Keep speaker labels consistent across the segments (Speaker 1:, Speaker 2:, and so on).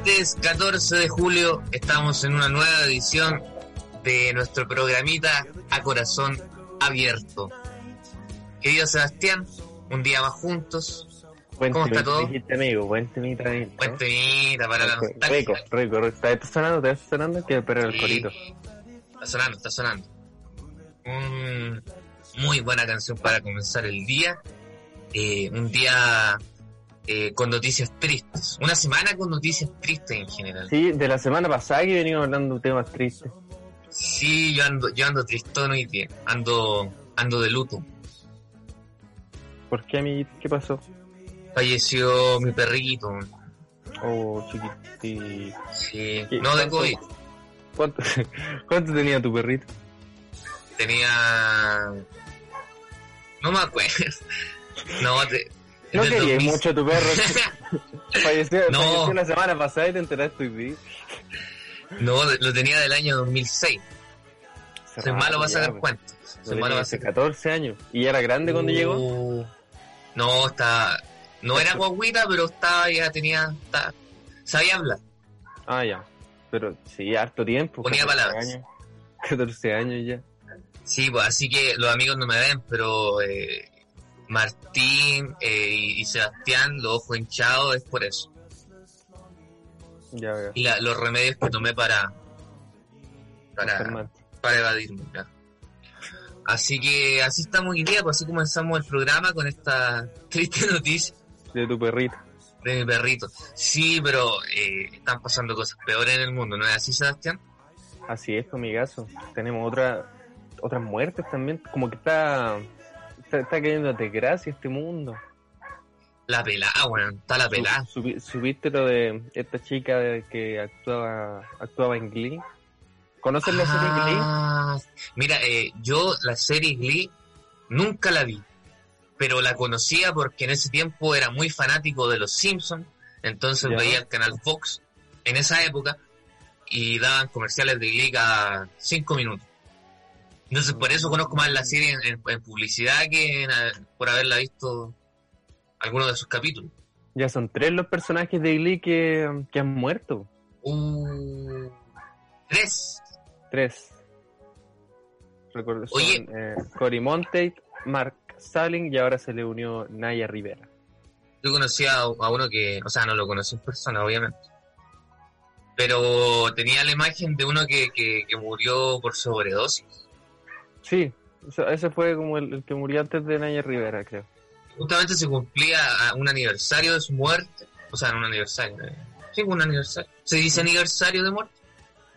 Speaker 1: Martes 14 de julio estamos en una nueva edición de nuestro programita A Corazón Abierto. Querido Sebastián, un día más juntos.
Speaker 2: Buen
Speaker 1: ¿Cómo está todo?
Speaker 2: dijiste, amigo, buen temita. bien,
Speaker 1: Buen temita para la
Speaker 2: Rico,
Speaker 1: nostalgia.
Speaker 2: rico, rico. ¿Está está sonando? ¿Te está sonando? Quiero esperar el
Speaker 1: Sí.
Speaker 2: corito.
Speaker 1: Está sonando, está sonando. Un- muy buena canción para comenzar el día. Eh, un día eh, con noticias tristes. Una semana con noticias tristes en general.
Speaker 2: Sí, de la semana pasada que venimos hablando de temas tristes.
Speaker 1: Sí, yo ando, yo ando tristón hoy día. Ando, ando de luto.
Speaker 2: ¿Por qué, amiguito? ¿Qué pasó?
Speaker 1: Falleció mi perrito.
Speaker 2: Oh, chiquitito.
Speaker 1: Sí,
Speaker 2: ¿Qué
Speaker 1: no de? COVID.
Speaker 2: ¿Cuánto, ¿Cuánto tenía tu perrito?
Speaker 1: Tenía. No me acuerdo. No, te...
Speaker 2: No
Speaker 1: 2000
Speaker 2: mucho a tu perro. falleció,
Speaker 1: No.
Speaker 2: falleció la semana pasada y te enteraste hoy.
Speaker 1: No, lo tenía del año 2006. Soy malo para sacar
Speaker 2: pues.
Speaker 1: cuentos. Soy malo para
Speaker 2: hace
Speaker 1: sacar
Speaker 2: 14 años. ¿Y era grande cuando llegó?
Speaker 1: Uh, No, está. No era guaguita, pero estaba, ya tenía. sabía hablar.
Speaker 2: Ah, ya. Pero sí, harto tiempo.
Speaker 1: Ponía
Speaker 2: 14
Speaker 1: palabras.
Speaker 2: Años. 14 años ya.
Speaker 1: Sí, pues así que los amigos no me ven, pero eh, Martín eh, y, Sebastián, los ojos hinchados, es por eso.
Speaker 2: Ya veo.
Speaker 1: Y la- los remedios que tomé para. para, para evadirme. Así que así estamos hoy día, pues así comenzamos el programa con esta triste noticia
Speaker 2: De tu perrito.
Speaker 1: de mi perrito. Sí, pero eh, están pasando cosas peores en el mundo, ¿no es así, Sebastián?
Speaker 2: Así es, amigazo. Tenemos otra, otras muertes también. Como que está, está, está cayendo desgracia este mundo.
Speaker 1: La pelada, weón, está la pelada.
Speaker 2: Su- subi- ¿Subiste lo de esta chica de que actuaba, actuaba en Glee? ¿Conoces la serie Glee?
Speaker 1: Ah, Mira, eh, yo la serie Glee nunca la vi, pero la conocía porque en ese tiempo era muy fanático de los Simpsons, entonces
Speaker 2: Ya.
Speaker 1: veía el canal Fox en esa época y daban comerciales de Glee cada cinco minutos. Entonces por eso conozco más la serie en, en- en publicidad que en, eh, por haberla visto algunos de sus capítulos.
Speaker 2: Ya son tres los personajes de Glee que, que han muerto.
Speaker 1: Uh, tres.
Speaker 2: Tres. Recuerdo, son,
Speaker 1: Oye.
Speaker 2: eh, Cory Monteith, Mark Salling y ahora se le unió Naya Rivera.
Speaker 1: Yo conocía a, a uno que, o sea, no lo conocí en persona, obviamente. Pero tenía la imagen de uno que, que, que murió por sobredosis.
Speaker 2: Sí, ese fue como el, el que murió antes de Naya Rivera, creo.
Speaker 1: Justamente se cumplía un aniversario de su muerte. O sea, no un aniversario. eh, Sí, un aniversario. ¿Se dice aniversario de muerte?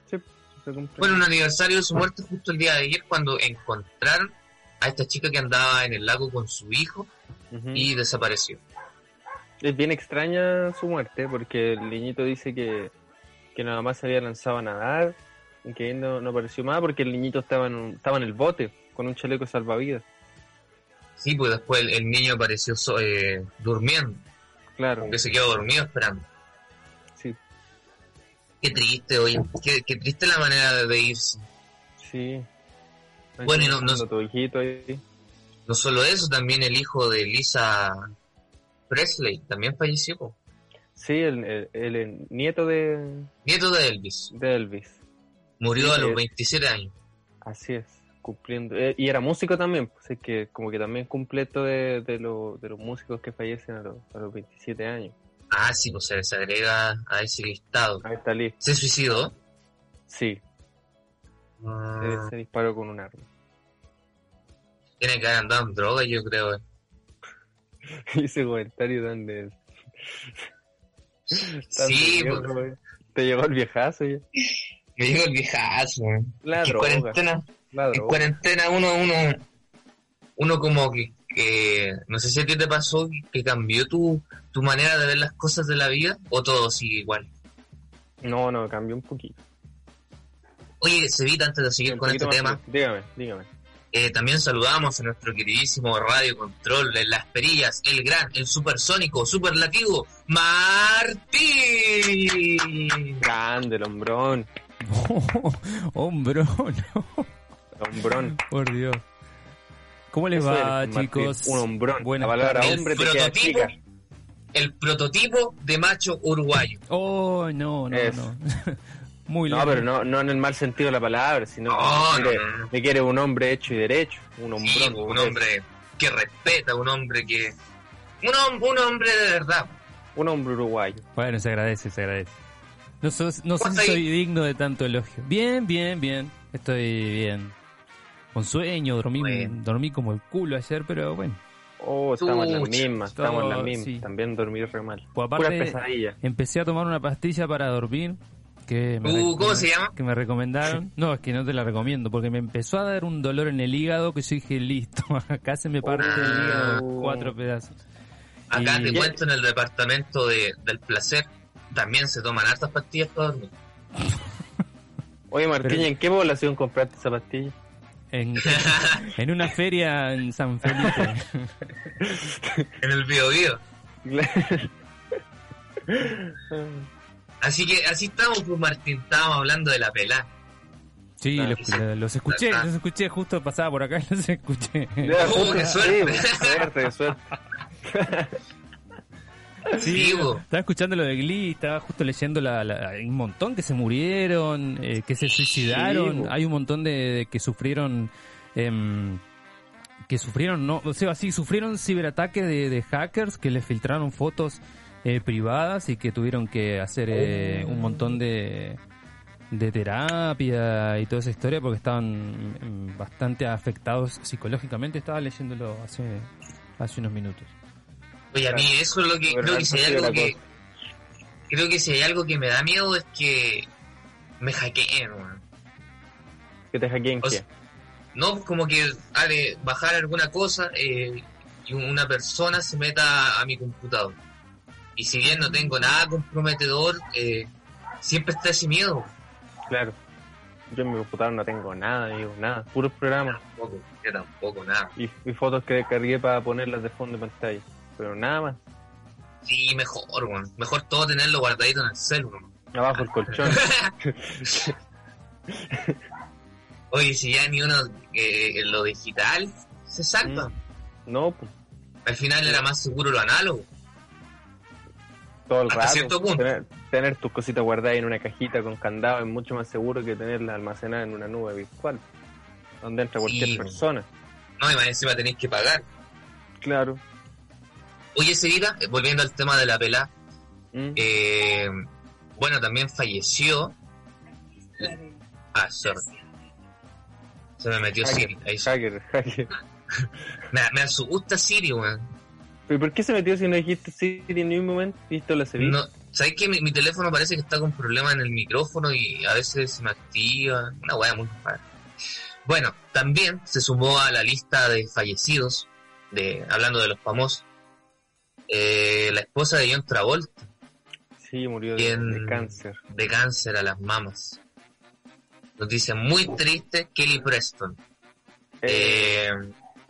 Speaker 2: Sí, se cumple.
Speaker 1: Bueno, un aniversario de su muerte justo el día de ayer cuando encontraron a esta chica que andaba en el lago con su hijo y desapareció.
Speaker 2: Es bien extraña su muerte porque el niñito dice que, que nada más se había lanzado a nadar que no, no apareció más porque el niñito estaba en, un- estaba en el bote con un chaleco salvavidas.
Speaker 1: Sí, pues después el, el niño apareció so- eh, durmiendo,
Speaker 2: Claro,
Speaker 1: como que se quedó dormido esperando.
Speaker 2: sí,
Speaker 1: Qué triste, oye. Qué, qué triste la manera de, irse.
Speaker 2: sí. Ahí
Speaker 1: Bueno, y no- no-
Speaker 2: tu hijito ahí.
Speaker 1: No solo eso, también el hijo de Lisa Presley también falleció. po.
Speaker 2: Sí, el, el- el- el nieto de,
Speaker 1: Nieto de Elvis.
Speaker 2: de Elvis.
Speaker 1: Murió
Speaker 2: Sí,
Speaker 1: a los
Speaker 2: eh.
Speaker 1: 27 años.
Speaker 2: Así es, cumpliendo. eh, y era músico también, pues es que como que también cumple esto de, de, lo- de los músicos que fallecen a los, a los 27 años.
Speaker 1: Ah, sí, pues se desagrega a ese listado.
Speaker 2: Ahí está Lee.
Speaker 1: ¿Se suicidó?
Speaker 2: Sí, se,
Speaker 1: Ah,
Speaker 2: se disparó con un arma.
Speaker 1: tiene que haber andado en droga, yo creo.
Speaker 2: Ese comentario tan de...
Speaker 1: Sí, pues,
Speaker 2: güey. Te llegó el viejazo ya.
Speaker 1: Me dijo el viejazo.
Speaker 2: La
Speaker 1: En cuarentena,
Speaker 2: la
Speaker 1: en
Speaker 2: droga.
Speaker 1: cuarentena uno, uno, uno como que, que, no sé si a ti te pasó, que cambió tu, tu manera de ver las cosas de la vida, o todo sigue igual.
Speaker 2: No, no, cambió un poquito.
Speaker 1: Oye, Cevita, antes de seguir
Speaker 2: Un
Speaker 1: con este tema.
Speaker 2: Dígame, dígame.
Speaker 1: eh, también saludamos a nuestro queridísimo Radio Control en Las Perillas, el gran, el supersónico, superlativo, Martín.
Speaker 2: Grande, el hombrón. Hombrón.
Speaker 3: por Dios. ¿Cómo les
Speaker 2: Eso
Speaker 3: va,
Speaker 2: eres, Martín,
Speaker 3: chicos?
Speaker 2: Un hombrón.
Speaker 3: Buenas
Speaker 2: la palabra
Speaker 3: tardes.
Speaker 2: hombre te
Speaker 1: El
Speaker 2: queda
Speaker 1: prototipo.
Speaker 2: chica.
Speaker 1: el prototipo de macho uruguayo.
Speaker 3: Oh, no, no,
Speaker 2: Es.
Speaker 3: no. Muy
Speaker 2: No, pero no, no en el mal sentido de la palabra, sino
Speaker 1: No,
Speaker 2: que
Speaker 1: no,
Speaker 2: quiere,
Speaker 1: no, no.
Speaker 2: que quiere un hombre hecho y derecho, un hombrón.
Speaker 1: Sí, un hombre que respeta, un hombre que... Un, un hombre de verdad.
Speaker 2: Un hombre uruguayo.
Speaker 3: Bueno, se agradece, se agradece. No, sos- no sé
Speaker 1: ¿Cuánto
Speaker 3: si soy digno de tanto elogio. Bien, bien, bien. Estoy bien. Con sueño, dormí,
Speaker 1: Bueno.
Speaker 3: dormí como el culo ayer, pero bueno.
Speaker 2: Oh, estamos en las mismas, estamos en las mismas.
Speaker 3: sí.
Speaker 2: También dormir re mal.
Speaker 3: Pues aparte, empecé a tomar una pastilla para dormir. Que me,
Speaker 1: Uh, ¿cómo se llama?
Speaker 3: Que me recomendaron. No, es que no te la recomiendo, porque me empezó a dar un dolor en el hígado que yo dije, listo, acá se me parte el hígado en cuatro pedazos.
Speaker 1: Acá
Speaker 3: Y-
Speaker 1: te cuento en el departamento de, del placer. También se toman hartas pastillas para dormir.
Speaker 2: Oye,
Speaker 3: Pero-
Speaker 2: ¿en qué población compraste esa pastilla?
Speaker 3: En, en una feria en San Felipe.
Speaker 1: En el bio bio. Así que así estamos, pues Martín. Estábamos hablando de la pelá.
Speaker 3: Sí, los,
Speaker 1: sí.
Speaker 3: los escuché, los escuché, justo pasaba por acá y los escuché.
Speaker 2: Justo-
Speaker 1: qué
Speaker 2: sí,
Speaker 1: suerte.
Speaker 2: pues, suerte, suerte.
Speaker 3: Sí,
Speaker 1: Vivo.
Speaker 3: estaba escuchando lo de Glee, estaba justo leyendo la, la- hay un montón que se murieron, eh, que se suicidaron, hay un montón de, de que sufrieron, em, que sufrieron, no, o sea, sí, sufrieron ciberataque de, de hackers que les filtraron fotos eh, privadas y que tuvieron que hacer eh, un montón de, de terapia y toda esa historia porque estaban mm, bastante afectados psicológicamente. Estaba leyéndolo hace, hace unos minutos.
Speaker 1: Oye, a mí eso es lo que creo que si hay algo que creo que si hay algo que me da miedo es que me hackeen, weón.
Speaker 2: Que te hackeen
Speaker 1: O sea, No, como que bajar alguna cosa eh, y una persona se meta a mi computador. Y si bien no tengo nada comprometedor, eh, siempre está ese miedo.
Speaker 2: Claro. Yo en mi computador no tengo nada, amigo, nada. Puros programas
Speaker 1: Tampoco, yo tampoco, nada.
Speaker 2: y, y fotos que descargué para ponerlas de fondo de pantalla. Pero nada más.
Speaker 1: Sí, mejor, weón. Mejor todo tenerlo guardadito en el celular.
Speaker 2: Abajo el colchón.
Speaker 1: Oye, si ya ni uno eh, en lo digital se salva.
Speaker 2: no, pues,
Speaker 1: Al final era más seguro lo análogo.
Speaker 2: todo el
Speaker 1: Hasta
Speaker 2: rato.
Speaker 1: cierto punto.
Speaker 2: Tener, tener tus cositas guardadas en una cajita con candado es mucho más seguro que tenerlas almacenadas en una nube virtual. Donde entra cualquier
Speaker 1: Sí.
Speaker 2: persona.
Speaker 1: No, y más encima tenéis que pagar.
Speaker 2: Claro.
Speaker 1: Oye, Sevita, eh, volviendo al tema de la pelá,
Speaker 2: Mm.
Speaker 1: eh, bueno, también falleció. Ah, sorry. Se me metió
Speaker 2: Hacker,
Speaker 1: Siri. Ahí
Speaker 2: hacker, hacker.
Speaker 1: Me, me asusta Siri, weón.
Speaker 2: ¿Pero por qué se metió si no dijiste Siri en ningún momento? ¿Viste la Sevilla?
Speaker 1: No, ¿Sabes que mi, mi teléfono parece que está con problemas en el micrófono y a veces se me activa? Una weá muy rara. Bueno, también se sumó a la lista de fallecidos, de hablando de los famosos, eh, la esposa de John Travolta,
Speaker 2: Sí, murió de, cáncer.
Speaker 1: de cáncer a las mamas. Noticia muy triste, Kelly Preston.
Speaker 2: Eh,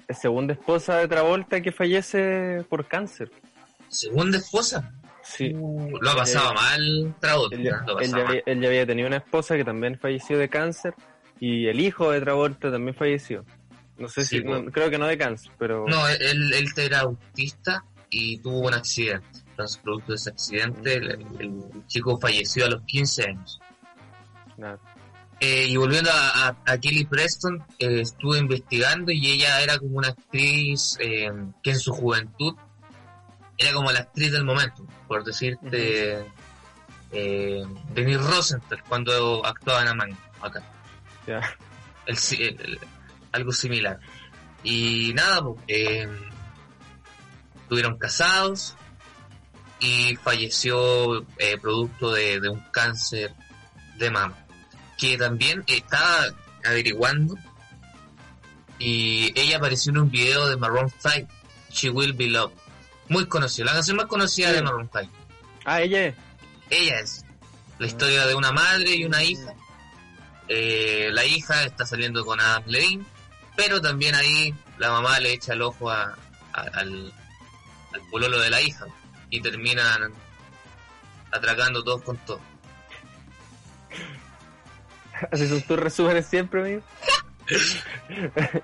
Speaker 1: Eh,
Speaker 2: segunda esposa de Travolta que fallece por cáncer.
Speaker 1: segunda esposa.
Speaker 2: Sí.
Speaker 1: Lo ha pasado mal Travolta.
Speaker 2: Él ya, él
Speaker 1: mal.
Speaker 2: había, él ya había tenido una esposa que también falleció de cáncer y el hijo de Travolta también falleció. No sé
Speaker 1: Sí,
Speaker 2: si, no- creo que no de cáncer, pero
Speaker 1: No, él, él era autista y tuvo un accidente. Entonces, producto de ese accidente, el, el chico falleció a los 15 años. Eh, y volviendo a, a- a Kelly Preston, eh, estuve investigando y ella era como una actriz eh, que en su juventud era como la actriz del momento, por decirte, eh, Denise Rosenthal cuando actuaba en Amanda, acá. El, el- el- algo similar. Y nada, pues, estuvieron casados y falleció eh, producto de, de un cáncer de mama. Que también estaba averiguando y ella apareció en un video de Maroon 5, She Will Be Loved. Muy conocida, la canción más conocida
Speaker 2: Sí.
Speaker 1: de Maroon 5.
Speaker 2: Ah, ella es.
Speaker 1: Ella es la historia de una madre y una hija. Eh, la hija está saliendo con Adam Levine, pero también ahí la mamá le echa el ojo a- a- al, al pololo de la hija y terminan atracando todos con todo.
Speaker 2: Así son tus resúmenes siempre, amigo.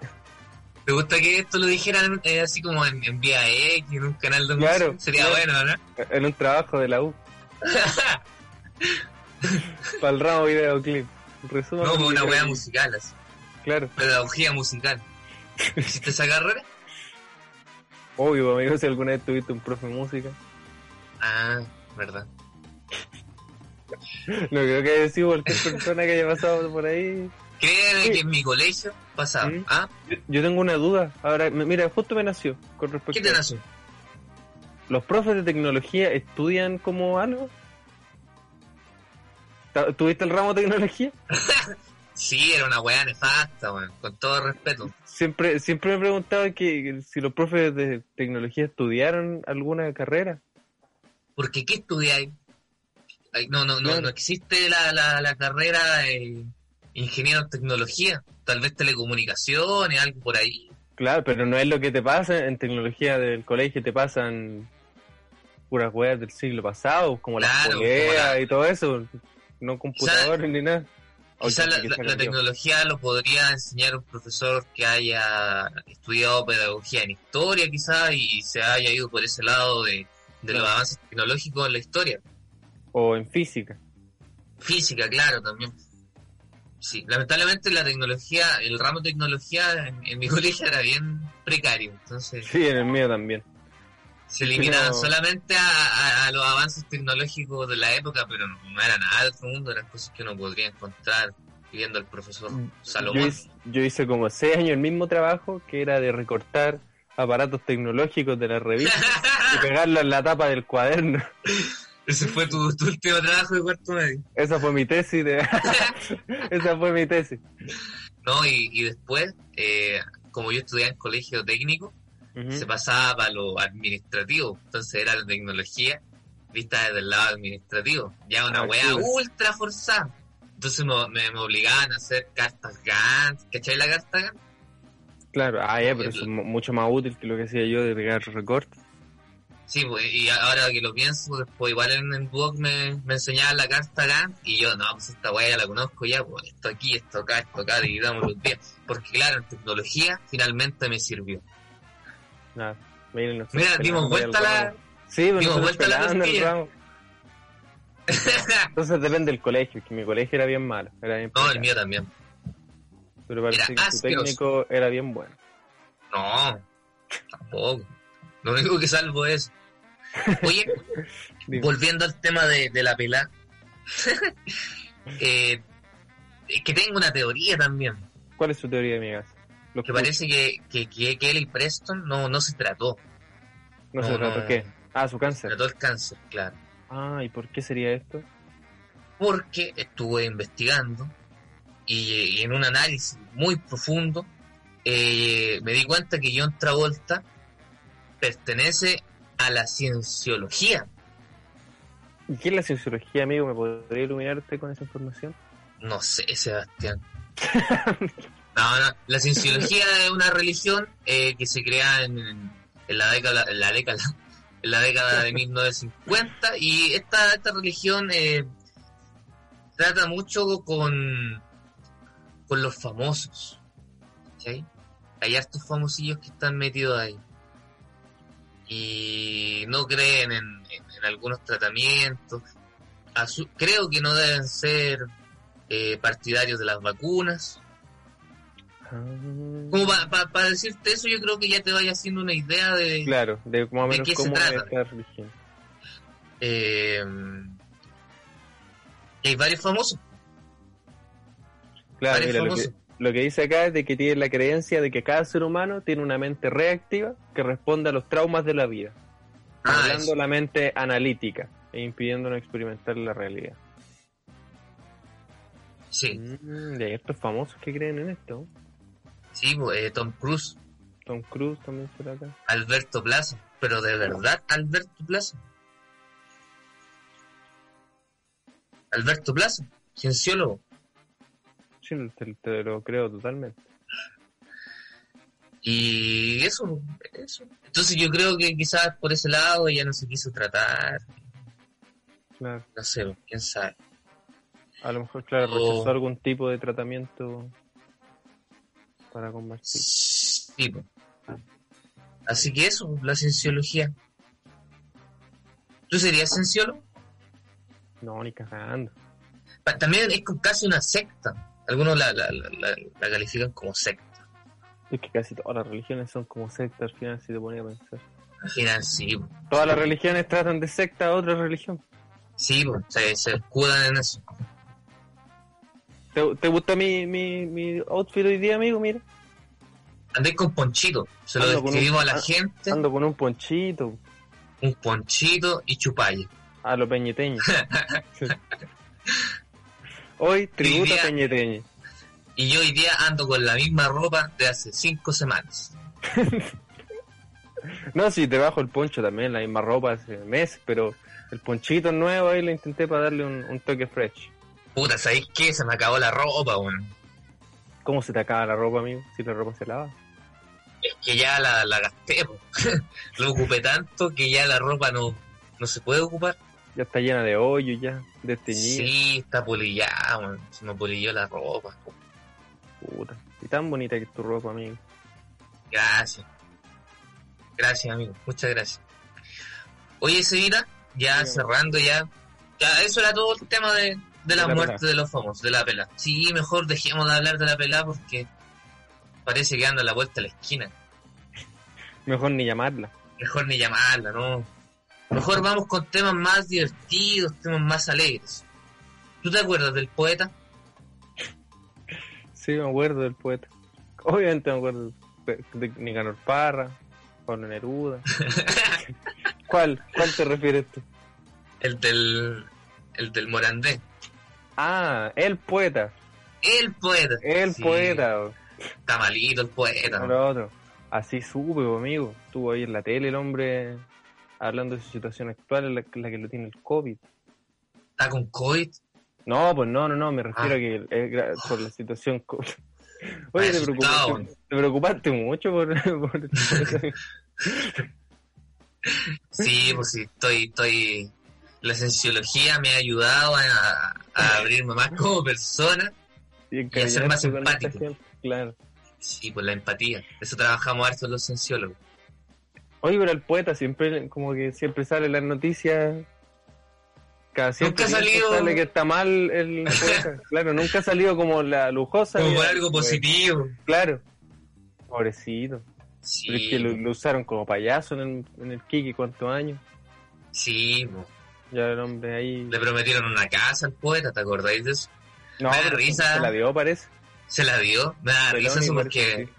Speaker 1: ¿Te gusta que esto lo dijeran eh, así como en, en Vía X, en un canal de
Speaker 2: Claro?
Speaker 1: Sería
Speaker 2: claro.
Speaker 1: bueno, ¿no?
Speaker 2: En un trabajo de la U. Para el ramo videoclip. Resumen.
Speaker 1: No, una wea musical, así.
Speaker 2: Claro.
Speaker 1: Pedagogía musical. ¿Hiciste esa carrera?
Speaker 2: Obvio, amigo, si alguna vez tuviste un profe de música.
Speaker 1: Ah, verdad.
Speaker 2: No creo que haya sido cualquier persona que haya pasado por ahí.
Speaker 1: Créeme
Speaker 2: Sí.
Speaker 1: que en mi colegio pasaba.
Speaker 2: ¿Mm?
Speaker 1: ¿Ah?
Speaker 2: Yo, yo tengo una duda. Ahora, mira, justo me nació con respecto
Speaker 1: ¿Qué te
Speaker 2: a-
Speaker 1: nació?
Speaker 2: ¿Los profes de tecnología estudian como algo? ¿Tuviste el ramo de tecnología?
Speaker 1: Sí, era una weá nefasta, weón. Con todo respeto.
Speaker 2: Siempre, siempre me he preguntado que, si los profes de tecnología estudiaron alguna carrera.
Speaker 1: Porque ¿qué estudiáis? No, no, no, no existe la, la, la carrera eh, ingeniero en tecnología. Tal vez telecomunicaciones, algo por ahí.
Speaker 2: Claro, pero no es lo que te pasa en tecnología del colegio, te pasan puras weas del siglo pasado, como las
Speaker 1: Claro, la-
Speaker 2: y todo eso, no computadores ni nada.
Speaker 1: Quizás la, tecnología lo podría enseñar un profesor que haya estudiado pedagogía en historia, quizás, y se haya ido por ese lado de, de los avances tecnológicos en la historia.
Speaker 2: O en física.
Speaker 1: Física, claro, también. Sí, lamentablemente la tecnología, el ramo de tecnología en, en mi colegio era bien precario, entonces
Speaker 2: Sí, en el mío también.
Speaker 1: Se limitaban
Speaker 2: no.
Speaker 1: solamente a, a- a los avances tecnológicos de la época, pero no, no era nada del otro mundo, eran cosas que uno podría encontrar viendo al profesor
Speaker 2: Yo
Speaker 1: Salomón.
Speaker 2: hice, yo hice como seis años el mismo trabajo que era de recortar aparatos tecnológicos de la revista y pegarlo en la tapa del cuaderno.
Speaker 1: Ese fue tu, tu último trabajo de cuarto medio.
Speaker 2: Esa fue mi tesis. De... Esa fue mi tesis.
Speaker 1: No, y, y después, eh, como yo estudiaba en colegio técnico, Se pasaba para lo administrativo. Entonces era la tecnología vista desde el lado administrativo. Ya una
Speaker 2: Ah,
Speaker 1: weá ultra forzada. Entonces me, me, me obligaban a hacer cartas Gantt. ¿Cachai la carta Gantt?
Speaker 2: Claro, ah, ya, pero es mu- mucho más útil que lo que hacía yo de pegar recortes.
Speaker 1: Sí, pues, y ahora que lo pienso, después igual en el blog me, me enseñaban la carta Gantt y yo, no, pues esta weá ya la conozco ya, pues esto aquí, esto acá, esto acá, dividamos los días. Porque claro, en tecnología finalmente me sirvió.
Speaker 2: Nada, miren,
Speaker 1: Mira, dimos vuelta
Speaker 2: el
Speaker 1: la...
Speaker 2: Sí, pero
Speaker 1: dimos vuelta la.
Speaker 2: Entonces depende del colegio, que mi colegio era bien malo. Era bien
Speaker 1: No, el mío también.
Speaker 2: Pero parece
Speaker 1: era
Speaker 2: que tu técnico era bien bueno.
Speaker 1: No, tampoco. Lo único que salvo es. Oye, volviendo al tema de, de la pelada. eh, es que tengo una teoría también.
Speaker 2: ¿Cuál es su teoría, amigas? Los
Speaker 1: Que parece que, que, que Kelly Preston no, no se trató.
Speaker 2: No, se trató
Speaker 1: no.
Speaker 2: qué. Ah, su
Speaker 1: Se
Speaker 2: cáncer.
Speaker 1: trató el cáncer, claro.
Speaker 2: Ah, ¿y por qué sería esto?
Speaker 1: Porque estuve investigando y, y en un análisis muy profundo eh, me di cuenta que John Travolta pertenece a la cienciología.
Speaker 2: ¿Y qué es la cienciología, amigo? ¿Me podría iluminar usted con esa información?
Speaker 1: No sé, Sebastián. No, no. La cienciología es una religión eh, que se crea en, en la década, en la década, en la década de 1950 y esta, esta religión eh, trata mucho con, con los famosos. ¿cachai? Hay hartos famosillos que están metidos ahí. Y no creen en, algunos tratamientos. Creo que no deben ser eh, partidarios de las vacunas.
Speaker 2: Ah,
Speaker 1: Como para decirte eso, yo creo que ya te vaya haciendo una idea de...
Speaker 2: Claro, de más o
Speaker 1: ¿De
Speaker 2: menos
Speaker 1: qué se
Speaker 2: cómo es
Speaker 1: trata?
Speaker 2: esta religión.
Speaker 1: eh, hay varios famosos.
Speaker 2: Claro,
Speaker 1: varios
Speaker 2: mira, lo que, lo que dice acá es de que tiene la creencia de que cada ser humano tiene una mente reactiva que responde a los traumas de la vida,
Speaker 1: Ah,
Speaker 2: hablando la mente analítica e impidiéndonos experimentar la realidad.
Speaker 1: Sí,
Speaker 2: Mm, hay estos famosos que creen en esto.
Speaker 1: Sí, eh, Tom Cruise,
Speaker 2: Tom Cruise también será acá.
Speaker 1: Alberto Plaza. Pero de verdad, Alberto Plaza. Alberto Plaza, cienciólogo.
Speaker 2: Sí, te, te lo creo totalmente.
Speaker 1: Y eso, eso. Entonces yo creo que quizás por ese lado ella no se quiso tratar.
Speaker 2: Claro.
Speaker 1: No sé, quién sabe.
Speaker 2: A lo mejor, claro, rechazó algún tipo de tratamiento para combatir.
Speaker 1: Sí, po. Así que eso, la cienciología. ¿Tú serías cienciólogo?
Speaker 2: No, ni cagando.
Speaker 1: También es casi una secta. Algunos la, la, la, la- califican como secta.
Speaker 2: Es que casi todas las religiones son como sectas al final, si te ponía a pensar.
Speaker 1: Al final sí, po.
Speaker 2: Todas las religiones tratan de secta a otra religión.
Speaker 1: sí, po, se, se escudan en eso.
Speaker 2: ¿Te, te gusta mi, mi, mi outfit hoy día, amigo? Mira.
Speaker 1: Andé con ponchito, se lo
Speaker 2: un-
Speaker 1: describimos a la gente,
Speaker 2: Ando con un ponchito.
Speaker 1: un ponchito y chupalla.
Speaker 2: A lo peñeteño. Hoy tributo
Speaker 1: día-
Speaker 2: peñeteño.
Speaker 1: Y yo hoy día ando con la misma ropa de hace cinco semanas.
Speaker 2: No, si te bajo el poncho también, la misma ropa hace meses, pero el ponchito nuevo ahí lo intenté para darle un, un toque fresh.
Speaker 1: Puta, ¿sabéis qué? Se me acabó la ropa, weón.
Speaker 2: ¿Cómo se te acaba la ropa, amigo? Si la ropa se lava.
Speaker 1: Es que ya la, la gasté. Lo ocupé tanto que ya la ropa no, no se puede ocupar.
Speaker 2: Ya está llena de hoyo ya, de teñido.
Speaker 1: Sí, está polillada, weón. Se me polilló la ropa.
Speaker 2: Puta. Y tan bonita que es tu ropa, amigo.
Speaker 1: Gracias. Gracias, amigo. Muchas gracias. Oye, Sevita, ya
Speaker 2: Sí,
Speaker 1: cerrando ya. Ya, eso era todo el tema de, de la,
Speaker 2: De la
Speaker 1: muerte de los famosos, de la pelada. Sí, mejor dejemos de hablar de la pelada porque parece que anda a la vuelta de la esquina.
Speaker 2: Mejor ni llamarla.
Speaker 1: Mejor ni llamarla, ¿no? Mejor vamos con temas más divertidos, temas más alegres. ¿Tú te acuerdas del poeta?
Speaker 2: Sí, me acuerdo del poeta. Obviamente me acuerdo de, de Nicanor Parra, Pablo Neruda. ¿Cuál? ¿Cuál te refieres tú?
Speaker 1: El del, el del Morandé.
Speaker 2: Ah, el poeta.
Speaker 1: El poeta.
Speaker 2: El
Speaker 1: Sí,
Speaker 2: poeta.
Speaker 1: Está malito el poeta.
Speaker 2: Lo otro. Así supe, po, amigo. Estuvo ahí en la tele el hombre hablando de su situación actual, la, la que lo tiene el COVID.
Speaker 1: Está con COVID.
Speaker 2: No, pues no, no, no, me refiero
Speaker 1: Ah.
Speaker 2: a que es gra- por la situación COVID. Oye, te preocupaste, te preocupaste mucho por, por-
Speaker 1: Sí, pues sí, estoy, estoy. La cienciología me ha ayudado a, a abrirme más como persona.
Speaker 2: y
Speaker 1: Y a ser más empático.
Speaker 2: Claro.
Speaker 1: Sí, pues la empatía. Eso trabajamos harto los cienciólogos.
Speaker 2: Oye, pero el poeta siempre, como que siempre sale en las noticias. Cada
Speaker 1: Nunca ha salido-
Speaker 2: Sale que está mal el poeta. claro, nunca ha salido como la lujosa.
Speaker 1: Como por algo
Speaker 2: poeta.
Speaker 1: positivo.
Speaker 2: Claro. Pobrecito.
Speaker 1: Sí,
Speaker 2: Pero es que lo, lo usaron como payaso en el, en el Kiki, ¿cuántos años?
Speaker 1: sí, pues.
Speaker 2: Ya el hombre ahí.
Speaker 1: Le prometieron una casa al poeta, ¿te acordáis de eso?
Speaker 2: No,
Speaker 1: me da
Speaker 2: pero
Speaker 1: risa.
Speaker 2: se la dio, parece.
Speaker 1: Se la dio. Me da
Speaker 2: Pelón
Speaker 1: risa eso porque
Speaker 2: que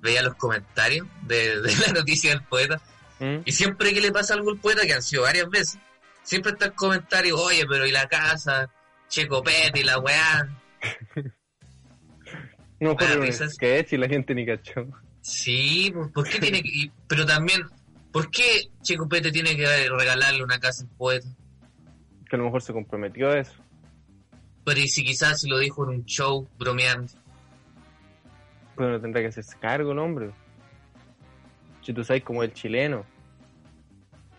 Speaker 1: veía los comentarios de, de la noticia del poeta.
Speaker 2: ¿Mm?
Speaker 1: Y siempre que le pasa algo al poeta, que han sido varias veces, siempre está el comentario, oye, pero ¿y la casa? Checo Pete y la weá.
Speaker 2: No, un
Speaker 1: risas.
Speaker 2: sketch y la gente ni cachó.
Speaker 1: Sí, pues, ¿por qué tiene que...? Pero también, ¿por qué Checo Pete tiene que regalarle una casa al poeta?
Speaker 2: Que a lo mejor se comprometió a eso.
Speaker 1: Pero y si quizás lo dijo en un show bromeando.
Speaker 2: Pero no tendrá que hacerse cargo el hombre. Si tú sabes como el chileno.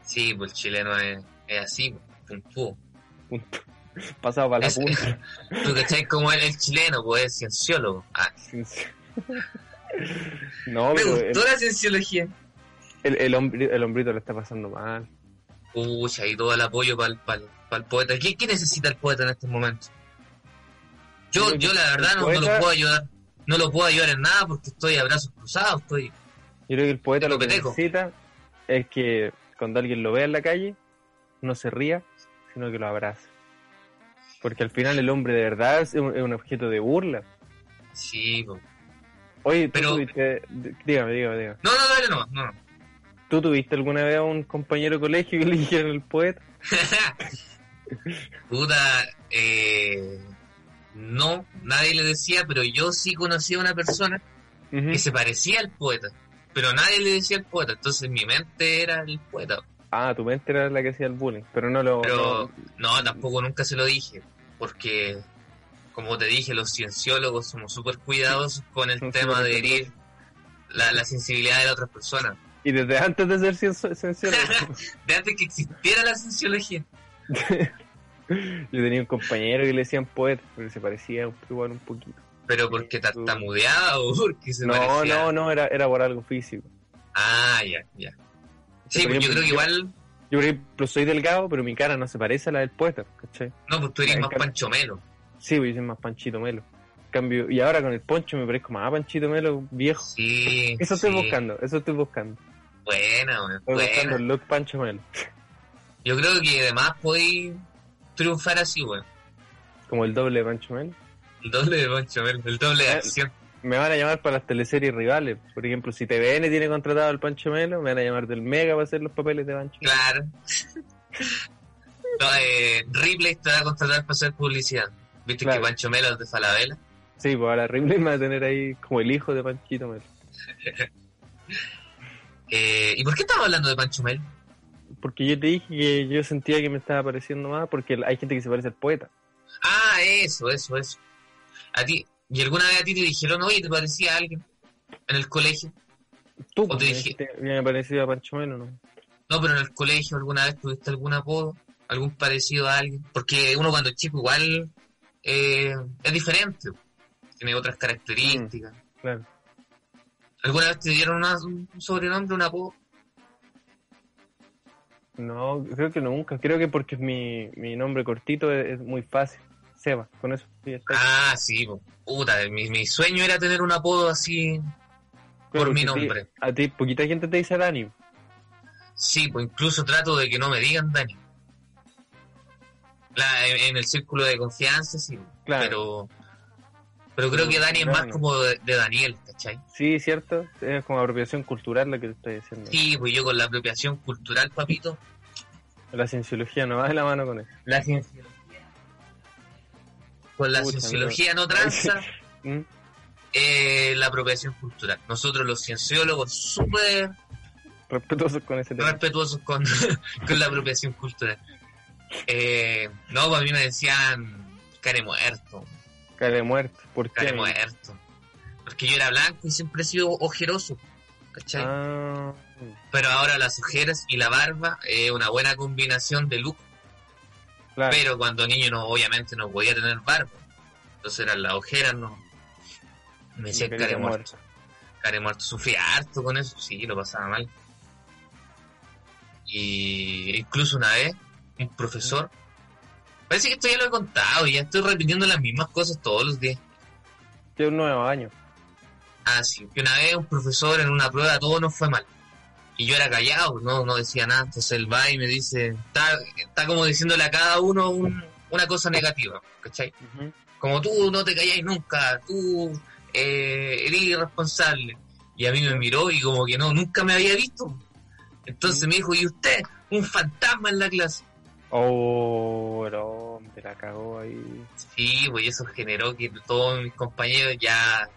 Speaker 1: Sí, pues el chileno es, es así, pues, puntúo.
Speaker 2: punto. Pasado para la
Speaker 1: Es-
Speaker 2: punta.
Speaker 1: ¿Tú cachai como él el chileno? Pues es cienciólogo. Ah,
Speaker 2: no,
Speaker 1: me
Speaker 2: el,
Speaker 1: gustó la cienciología.
Speaker 2: El, el hombre- el hombrito le está pasando mal.
Speaker 1: Pucha, y todo el apoyo para el, poeta. ¿Qué, qué necesita el poeta en estos momentos? Yo, yo la verdad
Speaker 2: el
Speaker 1: no, lo puedo ayudar. No lo puedo ayudar en nada porque estoy a brazos cruzados. Estoy.
Speaker 2: Yo creo que el poeta lo que necesita es que cuando alguien lo vea en la calle, no se ría, sino que lo abrace. Porque al final el hombre de verdad es un, es un objeto de burla.
Speaker 1: Sí.
Speaker 2: Oye,
Speaker 1: Pero-
Speaker 2: dígame, dígame, dígame.
Speaker 1: No, no, dale, no, no. no.
Speaker 2: ¿Tú tuviste alguna vez a un compañero de colegio que le dijeron el poeta?
Speaker 1: Puta, eh, no, nadie le decía, pero yo sí conocía a una persona que se parecía al poeta, pero nadie le decía al poeta, entonces mi mente era el poeta.
Speaker 2: Ah, tu mente era la que hacía el bullying, pero no lo...
Speaker 1: Pero
Speaker 2: no-
Speaker 1: no, tampoco nunca se lo dije, porque como te dije, los cienciólogos somos súper cuidadosos con el tema de herir la, la sensibilidad de la otra persona.
Speaker 2: Y desde antes de ser cien- cienciólogo,
Speaker 1: De antes que existiera la cienciología.
Speaker 2: yo tenía un compañero que le decían poeta, pero se parecía igual un poquito.
Speaker 1: ¿Pero porque tartamudeaba o porque se
Speaker 2: No,
Speaker 1: parecía?
Speaker 2: no, no, era, era por algo físico.
Speaker 1: Ah, ya, ya. Sí,
Speaker 2: Por
Speaker 1: pues yo creo que igual...
Speaker 2: Yo, por ejemplo, soy delgado, pero mi cara no se parece a la del poeta, ¿cachai?
Speaker 1: No, pues tú eres más
Speaker 2: cambio-
Speaker 1: Pancho Melo.
Speaker 2: Sí, pues yo soy más Panchito Melo. En Cambio, y ahora con el poncho me parezco más a Panchito Melo viejo.
Speaker 1: Sí.
Speaker 2: Eso estoy
Speaker 1: sí.
Speaker 2: buscando, eso estoy buscando.
Speaker 1: Buena, weón,
Speaker 2: Estoy buscando
Speaker 1: buena.
Speaker 2: el look Pancho Melo.
Speaker 1: Yo creo que además podéis triunfar así, weón.
Speaker 2: Como el doble de Pancho Melo.
Speaker 1: El doble de Pancho Melo, el doble de
Speaker 2: Eh,
Speaker 1: acción.
Speaker 2: Me van a llamar para las teleseries rivales. Por ejemplo, si TVN tiene contratado al Pancho Melo, me van a llamar del Mega para hacer los papeles de Pancho Melo.
Speaker 1: Claro. No, eh, Ripley te va a contratar para hacer publicidad. ¿Viste
Speaker 2: Claro.
Speaker 1: que Pancho Melo es de Falabella?
Speaker 2: Sí, pues ahora Ripley me va a tener ahí como el hijo de Panchito Melo.
Speaker 1: Eh, ¿Y por qué estamos hablando de Pancho Melo?
Speaker 2: Porque yo te dije que yo sentía que me estaba pareciendo más porque hay gente que se parece al poeta.
Speaker 1: Ah, eso, eso, eso. A ti, ¿y alguna vez a ti te dijeron, oye, te parecía a alguien en el colegio?
Speaker 2: Tú,
Speaker 1: O te
Speaker 2: dijiste me parecido a Pancho Melo, ¿no?
Speaker 1: No, pero en el colegio alguna vez tuviste algún apodo, algún parecido a alguien. Porque uno cuando es chico igual eh, es diferente. Tiene otras características.
Speaker 2: Claro.
Speaker 1: ¿Alguna vez te dieron una- un sobrenombre, un apodo?
Speaker 2: No, creo que nunca. Creo que porque mi, mi nombre cortito es, es muy fácil. Seba, con eso. sí.
Speaker 1: Ah, sí, puta, mi, mi sueño era tener un apodo así
Speaker 2: Claro,
Speaker 1: por mi nombre.
Speaker 2: A ti, poquita gente te dice Dani.
Speaker 1: Sí, pues incluso trato de que no me digan Dani. La, en, en el círculo de confianza, sí,
Speaker 2: Claro.
Speaker 1: pero pero creo que Dani es más como de, de Daniel, ¿cachai?
Speaker 2: Sí, cierto. Es como apropiación cultural lo que te estoy diciendo.
Speaker 1: Sí, pues yo con la apropiación cultural, papito,
Speaker 2: La cienciología no va de la mano con eso.
Speaker 1: la cienciología. Con la cienciología no tranza,
Speaker 2: ¿Mm?
Speaker 1: eh, la apropiación cultural. Nosotros los cienciólogos súper
Speaker 2: Respetuosos con ese tema.
Speaker 1: respetuosos con, con la apropiación cultural. Eh, no, pues a mí me decían care muerto,
Speaker 2: Cara de muerto. ¿Por qué?
Speaker 1: muerto. Porque yo era blanco y siempre he sido ojeroso, ¿cachai?
Speaker 2: Ah,
Speaker 1: Pero ahora las ojeras y la barba es una buena combinación de look.
Speaker 2: claro.
Speaker 1: Pero cuando niño no, obviamente no podía tener barba. Entonces eran las ojeras, no. Me decían care muerto. Care muerto. Sufría harto con eso, sí, lo pasaba mal. Y incluso una vez, un profesor, parece que esto ya lo he contado y ya estoy repitiendo las mismas cosas todos los días.
Speaker 2: Tiene un nuevo año.
Speaker 1: Ah, sí, que una vez un profesor en una prueba todo nos fue mal. Y yo era callado, no, no decía nada. Entonces él va y me dice, está, está como diciéndole a cada uno un- una cosa negativa, ¿cachai? Como tú no te calláis nunca, tú eh, eres irresponsable. Y a mí me miró y como que no, nunca me había visto. Entonces me dijo, ¿y usted? Un fantasma en la clase.
Speaker 2: Oh, el hombre la cagó ahí.
Speaker 1: Sí, pues eso generó que todos mis compañeros ya,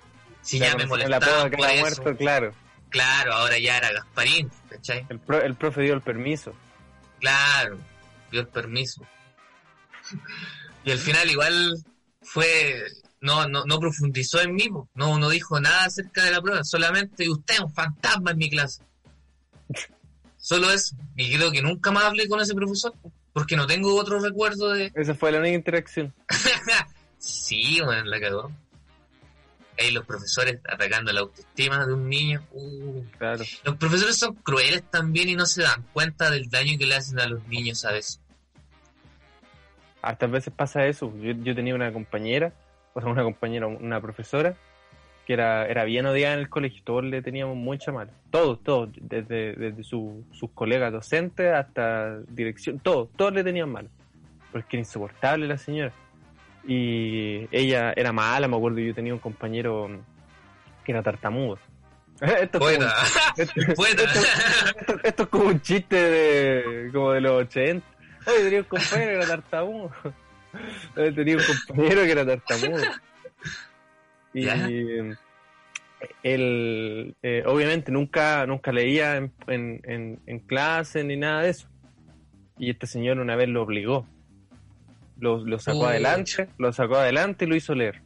Speaker 1: si ya, me molestaban
Speaker 2: que
Speaker 1: por eso,
Speaker 2: muerto, claro.
Speaker 1: claro, ahora ya era Gasparín, ¿cachai?
Speaker 2: El, pro- el profe dio el permiso.
Speaker 1: Claro, dio el permiso. y al final igual fue, no, no, no profundizó en mí, no, no dijo nada acerca de la prueba, solamente usted es un fantasma en mi clase. Solo eso. Y creo que nunca más hablé con ese profesor, po, porque no tengo otro recuerdo de...
Speaker 2: Esa fue la única interacción.
Speaker 1: sí, bueno, la cagó. Ahí los profesores atacando la autoestima de un niño. Uh.
Speaker 2: Claro.
Speaker 1: Los profesores son crueles también y no se dan cuenta del daño que le hacen a los niños a veces.
Speaker 2: Hartas veces pasa eso. Yo, yo tenía una compañera, o sea, una compañera, una profesora, que era, era bien odiada en el colegio. Todos le teníamos mucha mala. Todos, todos. Desde, desde su- sus colegas docentes hasta dirección. Todos, todos le tenían mal. Porque era insoportable la señora. Y ella era mala, me acuerdo. Yo tenía un compañero que era tartamudo. Esto es un- esto-
Speaker 1: buena.
Speaker 2: esto, esto es como un chiste de como de los 80. Oye, tenía un compañero que era tartamudo. Tenía un compañero que era tartamudo. Y
Speaker 1: Ya.
Speaker 2: él, eh, obviamente, nunca, nunca leía en, en, en, en clase ni nada de eso. Y este señor una vez lo obligó. Lo, lo sacó adelante, lo sacó adelante y lo hizo leer.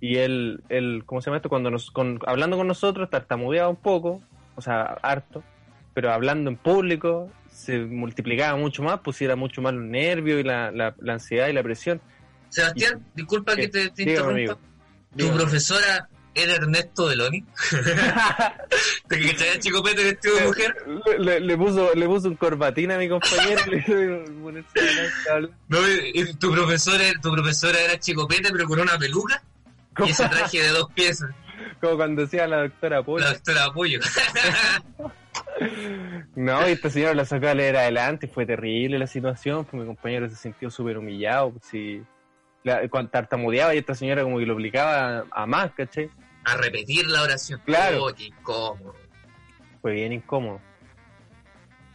Speaker 2: Y él, él ¿cómo se llama esto? Cuando nos, con- hablando con nosotros, tartamudeaba un poco, o sea, harto, pero hablando en público se multiplicaba mucho más, pusiera mucho más los nervios y la, la, la ansiedad y la presión.
Speaker 1: Sebastián, disculpa que te, te
Speaker 2: Dígame,
Speaker 1: interrumpa.
Speaker 2: amigo.
Speaker 1: Tu profesora era Ernesto Beloni. ¿Te que traía chico pete vestido de mujer?
Speaker 2: Le, puso, le puso un corbatín a mi compañero.
Speaker 1: No, tu profesora, tu profesora era chico pete, pero con una peluca y ese traje de dos piezas.
Speaker 2: Como cuando decía la doctora Polo.
Speaker 1: La doctora Apoyo.
Speaker 2: No, y esta señora la sacó a leer adelante y fue terrible la situación, pues mi compañero se sintió súper humillado, pues sí. La, cuando tartamudeaba y esta señora como que lo obligaba a, a más, ¿cachai?
Speaker 1: A repetir la oración.
Speaker 2: Claro.
Speaker 1: Oh, qué incómodo.
Speaker 2: Fue bien incómodo.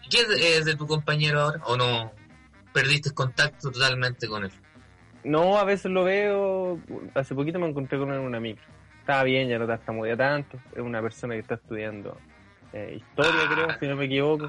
Speaker 1: ¿Y ¿Qué es de, tu compañero ahora? ¿O no perdiste contacto totalmente con él?
Speaker 2: No, a veces lo veo, hace poquito me encontré con él en una micro. Estaba bien, ya no tartamudea tanto, es una persona que está estudiando eh, historia,
Speaker 1: Ah.
Speaker 2: creo, si no me equivoco.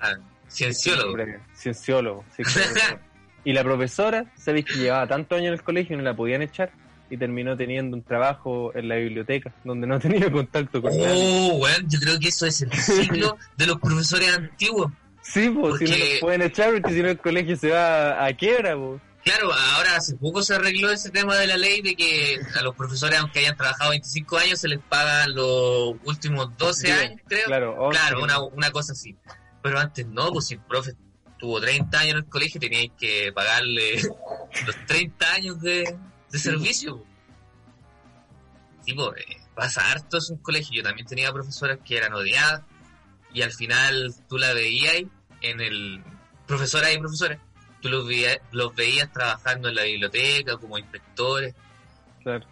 Speaker 1: Ah, cienciólogo.
Speaker 2: Cienciólogo, sí, claro. Y la profesora, sabéis que llevaba tantos años en el colegio y no la podían echar y terminó teniendo un trabajo en la biblioteca donde no tenía contacto con nadie.
Speaker 1: Oh, weón, yo creo que eso es el ciclo de los profesores antiguos.
Speaker 2: Sí, pues si no
Speaker 1: porque-
Speaker 2: los pueden echar porque si no el colegio se va a quiebra, pues.
Speaker 1: Claro, ahora hace poco se arregló ese tema de la ley de que a los profesores, aunque hayan trabajado 25 años, se les pagan los últimos 12
Speaker 2: Diez,
Speaker 1: años, creo.
Speaker 2: Claro.
Speaker 1: Claro, una, una cosa así. Pero antes no, pues si el profe tuvo 30 años en el colegio, teníais que pagarle los 30 años de, de servicio. Pues, eh, pasa harto eso en un colegio. Yo también tenía profesoras que eran odiadas y al final tú la veías en el... Profesoras y profesores, tú los veías, los veías trabajando en la biblioteca como inspectores
Speaker 2: Claro.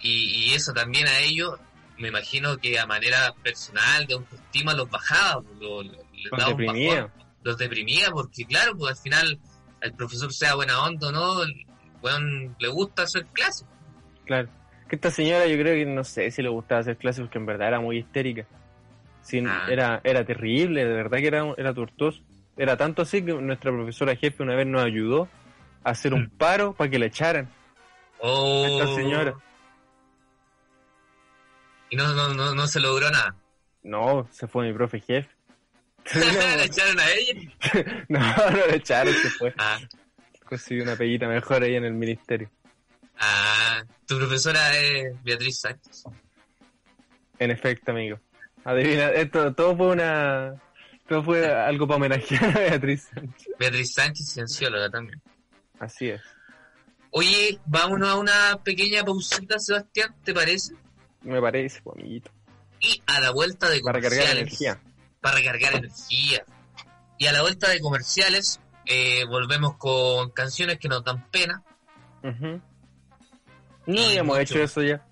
Speaker 1: y, y eso también a ellos, me imagino que a manera personal, de autoestima, los bajaba, pues, lo- lo- les
Speaker 2: Los
Speaker 1: daba un
Speaker 2: deprimía.
Speaker 1: bajón, los deprimía, porque claro, pues al final, el profesor sea buena onda o no, el weón le gusta hacer clases.
Speaker 2: Claro. Que esta señora yo creo que no sé si le gustaba hacer clases porque en verdad era muy histérica.
Speaker 1: Ah.
Speaker 2: era, era terrible, de verdad que era, era tortuoso. Era tanto así que nuestra profesora jefe una vez nos ayudó a hacer un
Speaker 1: Mm.
Speaker 2: paro para que la echaran.
Speaker 1: Oh,
Speaker 2: Esta señora.
Speaker 1: Y no, no, no, no se logró nada.
Speaker 2: No, se fue mi profe jefe.
Speaker 1: ¿La echaron a ella?
Speaker 2: no, no la echaron, se fue.
Speaker 1: Ah,
Speaker 2: Consiguió una peguita mejor ahí en el ministerio.
Speaker 1: ah, tu profesora es Beatriz Sánchez.
Speaker 2: En efecto, amigo. Adivina, esto todo fue una. Todo fue algo para homenajear a Beatriz Sánchez.
Speaker 1: Beatriz Sánchez, ciencióloga también.
Speaker 2: Así es.
Speaker 1: Oye, vámonos a una pequeña pausita, Sebastián, ¿te parece?
Speaker 2: Me parece, pues, amiguito.
Speaker 1: Y a la vuelta de
Speaker 2: Para
Speaker 1: comerciales.
Speaker 2: cargar energía.
Speaker 1: Para recargar energía. Y a la vuelta de comerciales, eh, volvemos con canciones que nos dan pena.
Speaker 2: Ujú. No
Speaker 1: Y
Speaker 2: habíamos
Speaker 1: mucho.
Speaker 2: hecho eso ya.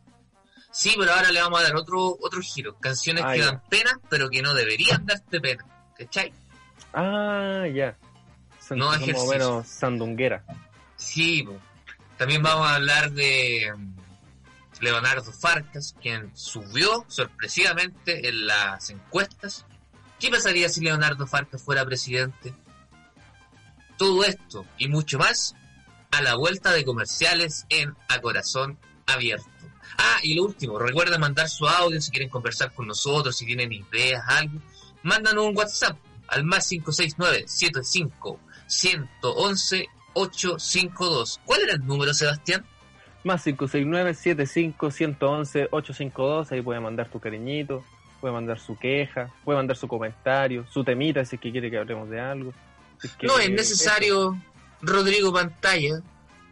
Speaker 1: Sí, pero ahora le vamos a dar otro otro giro. Canciones
Speaker 2: Ah,
Speaker 1: que
Speaker 2: ya.
Speaker 1: dan pena, pero que no deberían darte pena. ¿Cachai?
Speaker 2: Ah, ya. Son
Speaker 1: No
Speaker 2: son más o
Speaker 1: ejercicio.
Speaker 2: menos sandunguera.
Speaker 1: Sí, po. también vamos a hablar de mm, Leonardo Farcas, quien subió sorpresivamente en las encuestas. ¿Qué pasaría si Leonardo Farcas fuera presidente? Todo esto y mucho más a la vuelta de comerciales en A Corazón Abierto. Ah, y lo último, recuerda mandar su audio si quieren conversar con nosotros, si tienen ideas, algo. Mándanos un WhatsApp al más 569 75 111 852. ¿Cuál era el número, Sebastián?
Speaker 2: Más 569-75-111-852. Ahí puede mandar tu cariñito, puede mandar su queja, puede mandar su comentario, su temita si es que quiere que hablemos de algo. Si que-
Speaker 1: No es necesario, Rodrigo Pantalla.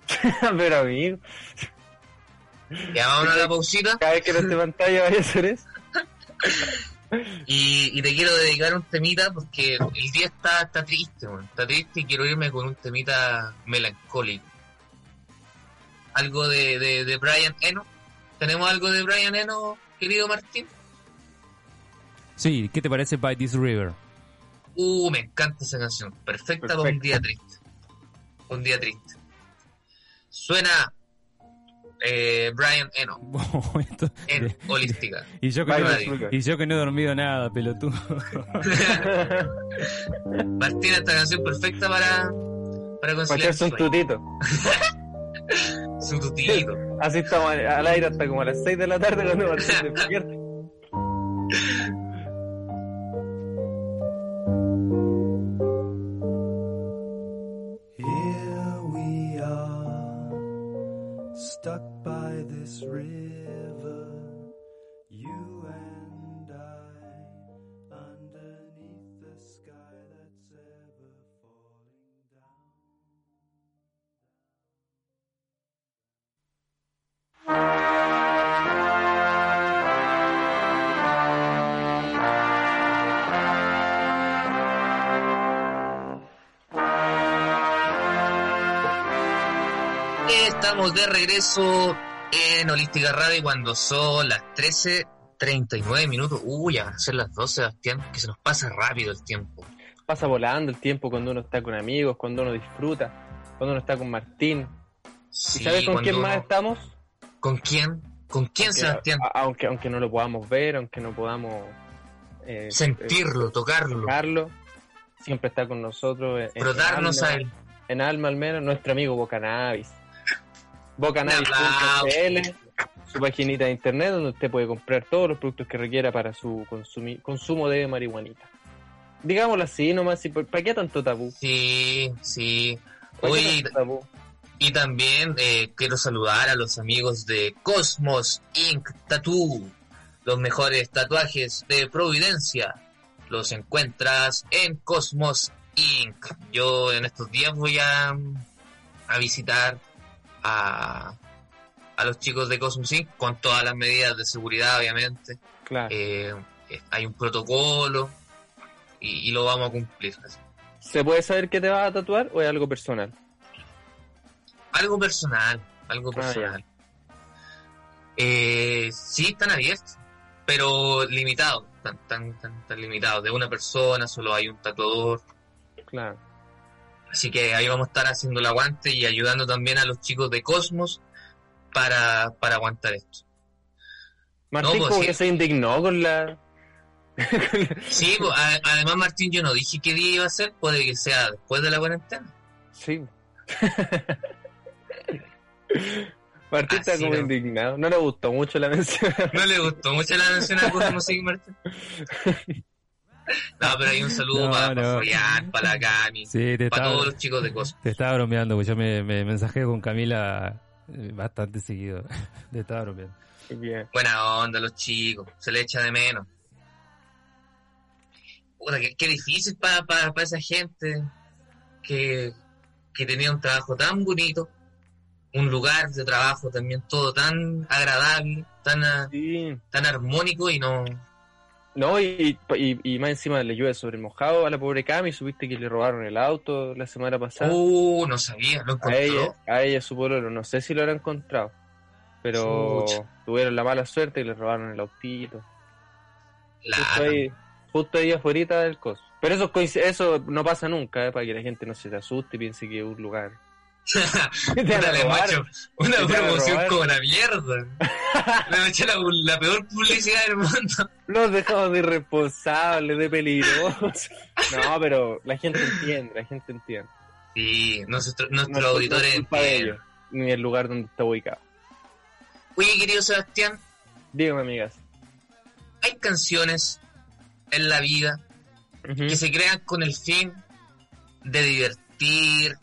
Speaker 2: Pero amigo,
Speaker 1: Ya vámonos a la pausita
Speaker 2: cada vez que no esté pantalla vaya a hacer eso.
Speaker 1: y, y te quiero dedicar un temita porque el día está, está triste, está triste y quiero irme con un temita melancólico. Algo de, de, de Brian Eno. ¿Tenemos algo de Brian Eno, querido Martín?
Speaker 3: Sí, ¿qué te parece By This River?
Speaker 1: Uh, me encanta esa canción. Perfecta para un día triste. Un día triste. Suena eh, Brian Eno
Speaker 3: Esto-
Speaker 1: en Holística.
Speaker 3: y, yo que no,
Speaker 2: This River.
Speaker 3: y yo que no he dormido nada, pelotudo.
Speaker 1: Martín, esta canción perfecta para, para
Speaker 2: Para
Speaker 1: conciliar
Speaker 2: echarse un tutito.
Speaker 1: Su tutito.
Speaker 2: Así estamos al aire hasta como a las 6 de la tarde cuando Martín se despierta.
Speaker 1: Estamos de regreso en Holística Radio cuando son las 13.39 minutos. Uy, van a ser las 12, Sebastián, que se nos pasa rápido el tiempo.
Speaker 2: Pasa volando el tiempo cuando uno está con amigos, cuando uno disfruta, cuando uno está con Martín.
Speaker 1: Sí,
Speaker 2: ¿Y sabes con quién más estamos?
Speaker 1: ¿Con quién? ¿Con quién,
Speaker 2: Aunque-
Speaker 1: Sebastián?
Speaker 2: a- aunque, aunque no lo podamos ver, aunque no podamos eh,
Speaker 1: Sentirlo,
Speaker 2: eh,
Speaker 1: tocarlo,
Speaker 2: tocarlo, siempre está con nosotros. en- en
Speaker 1: frotarnos
Speaker 2: alma,
Speaker 1: a él.
Speaker 2: En alma al menos, nuestro amigo Bocanabis.
Speaker 1: Un
Speaker 2: Bocanabis.cl, su paginita de internet donde usted puede comprar todos los productos que requiera para su consumo de marihuanita. Digámoslo así nomás, ¿y por- ¿para qué tanto tabú?
Speaker 1: Sí, sí.
Speaker 2: ¿Para qué
Speaker 1: Hoy,
Speaker 2: tabú?
Speaker 1: y también eh, quiero saludar a los amigos de Cosmos Ink Tattoo, los mejores tatuajes de Providencia. Los encuentras en Cosmos Inc. Yo en estos días voy a, a visitar a, a los chicos de Cosmos Inc. con todas las medidas de seguridad, obviamente.
Speaker 2: Claro.
Speaker 1: Eh, eh, hay un protocolo y, y lo vamos a cumplir.
Speaker 2: ¿Se puede saber qué te vas a tatuar o es algo personal?
Speaker 1: Algo personal, algo
Speaker 2: Ah,
Speaker 1: personal. eh, sí, están abiertos, pero limitados, tan, tan, tan, tan limitados. De una persona, solo hay un tatuador.
Speaker 2: Claro.
Speaker 1: Así que ahí vamos a estar haciendo el aguante y ayudando también a los chicos de Cosmos para, para aguantar esto.
Speaker 2: Martín
Speaker 1: pues
Speaker 2: como
Speaker 1: sí.
Speaker 2: que se indignó con la...
Speaker 1: Sí, pues, a- además Martín, yo no dije qué día iba a ser, puede que sea después de la cuarentena.
Speaker 2: Sí. Martín está como
Speaker 1: no.
Speaker 2: indignado. No le gustó mucho la mención.
Speaker 1: No le gustó mucho la mención a Cosmos Inc. Martín. No, pero hay un saludo
Speaker 3: No,
Speaker 1: para,
Speaker 3: no.
Speaker 1: Florian, para la Cami,
Speaker 3: Sí,
Speaker 1: para
Speaker 3: estaba,
Speaker 1: todos los chicos de Cosmos.
Speaker 3: te estaba bromeando, pues yo me, me mensajé con Camila eh, bastante seguido. te estaba bromeando.
Speaker 2: Bien.
Speaker 1: Buena onda los chicos, se le echa de menos. Puta, qué, qué difícil para esa gente que, que tenía un trabajo tan bonito, un lugar de trabajo también todo tan agradable, tan,
Speaker 2: Sí.
Speaker 1: tan armónico y no...
Speaker 2: No, y, y, y más encima le llueve sobre el mojado a la pobre Cami. Supiste que le robaron el auto la semana pasada.
Speaker 1: Uh, no sabía, lo
Speaker 2: a ella,
Speaker 1: encontró.
Speaker 2: a ella su pololo. No sé si lo habrá encontrado. Pero tuvieron la mala suerte y le robaron el autito. Justo
Speaker 1: Claro.
Speaker 2: ahí, justo ahí afuera del coso. Pero eso, eso no pasa nunca, ¿eh? para que la gente no se te asuste y piense que es un lugar.
Speaker 1: Dale, macho, una promoción como la mierda. La, la peor publicidad del mundo.
Speaker 2: Los dejamos de irresponsables, de peligrosos. No, pero la gente entiende, la gente entiende.
Speaker 1: Sí, nuestro, nuestros auditores entienden.
Speaker 2: ni el lugar donde está ubicado.
Speaker 1: Oye, querido Sebastián,
Speaker 2: Dígame, amigas.
Speaker 1: hay canciones en la vida que se crean con el fin de divertir,